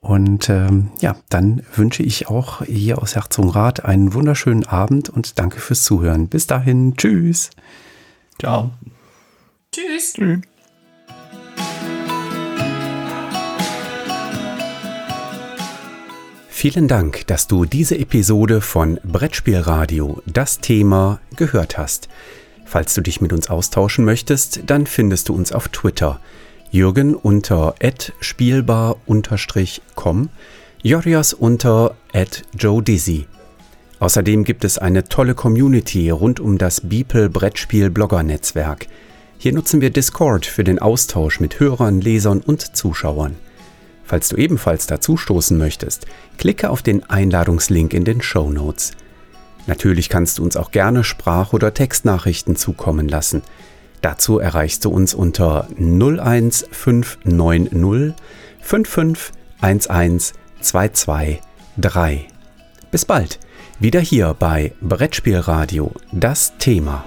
und ähm, ja, dann wünsche ich auch hier aus Herzogenrath einen wunderschönen Abend und danke fürs Zuhören. Bis dahin. Tschüss. Ciao. Tschüss. Tschüss. Vielen Dank, dass du diese Episode von Brettspielradio, das Thema, gehört hast. Falls du dich mit uns austauschen möchtest, dann findest du uns auf Twitter. Jürgen unter spielbar-com, Jorias unter Joe Dizzy. Außerdem gibt es eine tolle Community rund um das Beeple Brettspiel Blogger Netzwerk. Hier nutzen wir Discord für den Austausch mit Hörern, Lesern und Zuschauern. Falls du ebenfalls dazustoßen möchtest, klicke auf den Einladungslink in den Show Notes. Natürlich kannst du uns auch gerne Sprach- oder Textnachrichten zukommen lassen. Dazu erreichst du uns unter 01590 5511 223. Bis bald, wieder hier bei Brettspielradio, das Thema.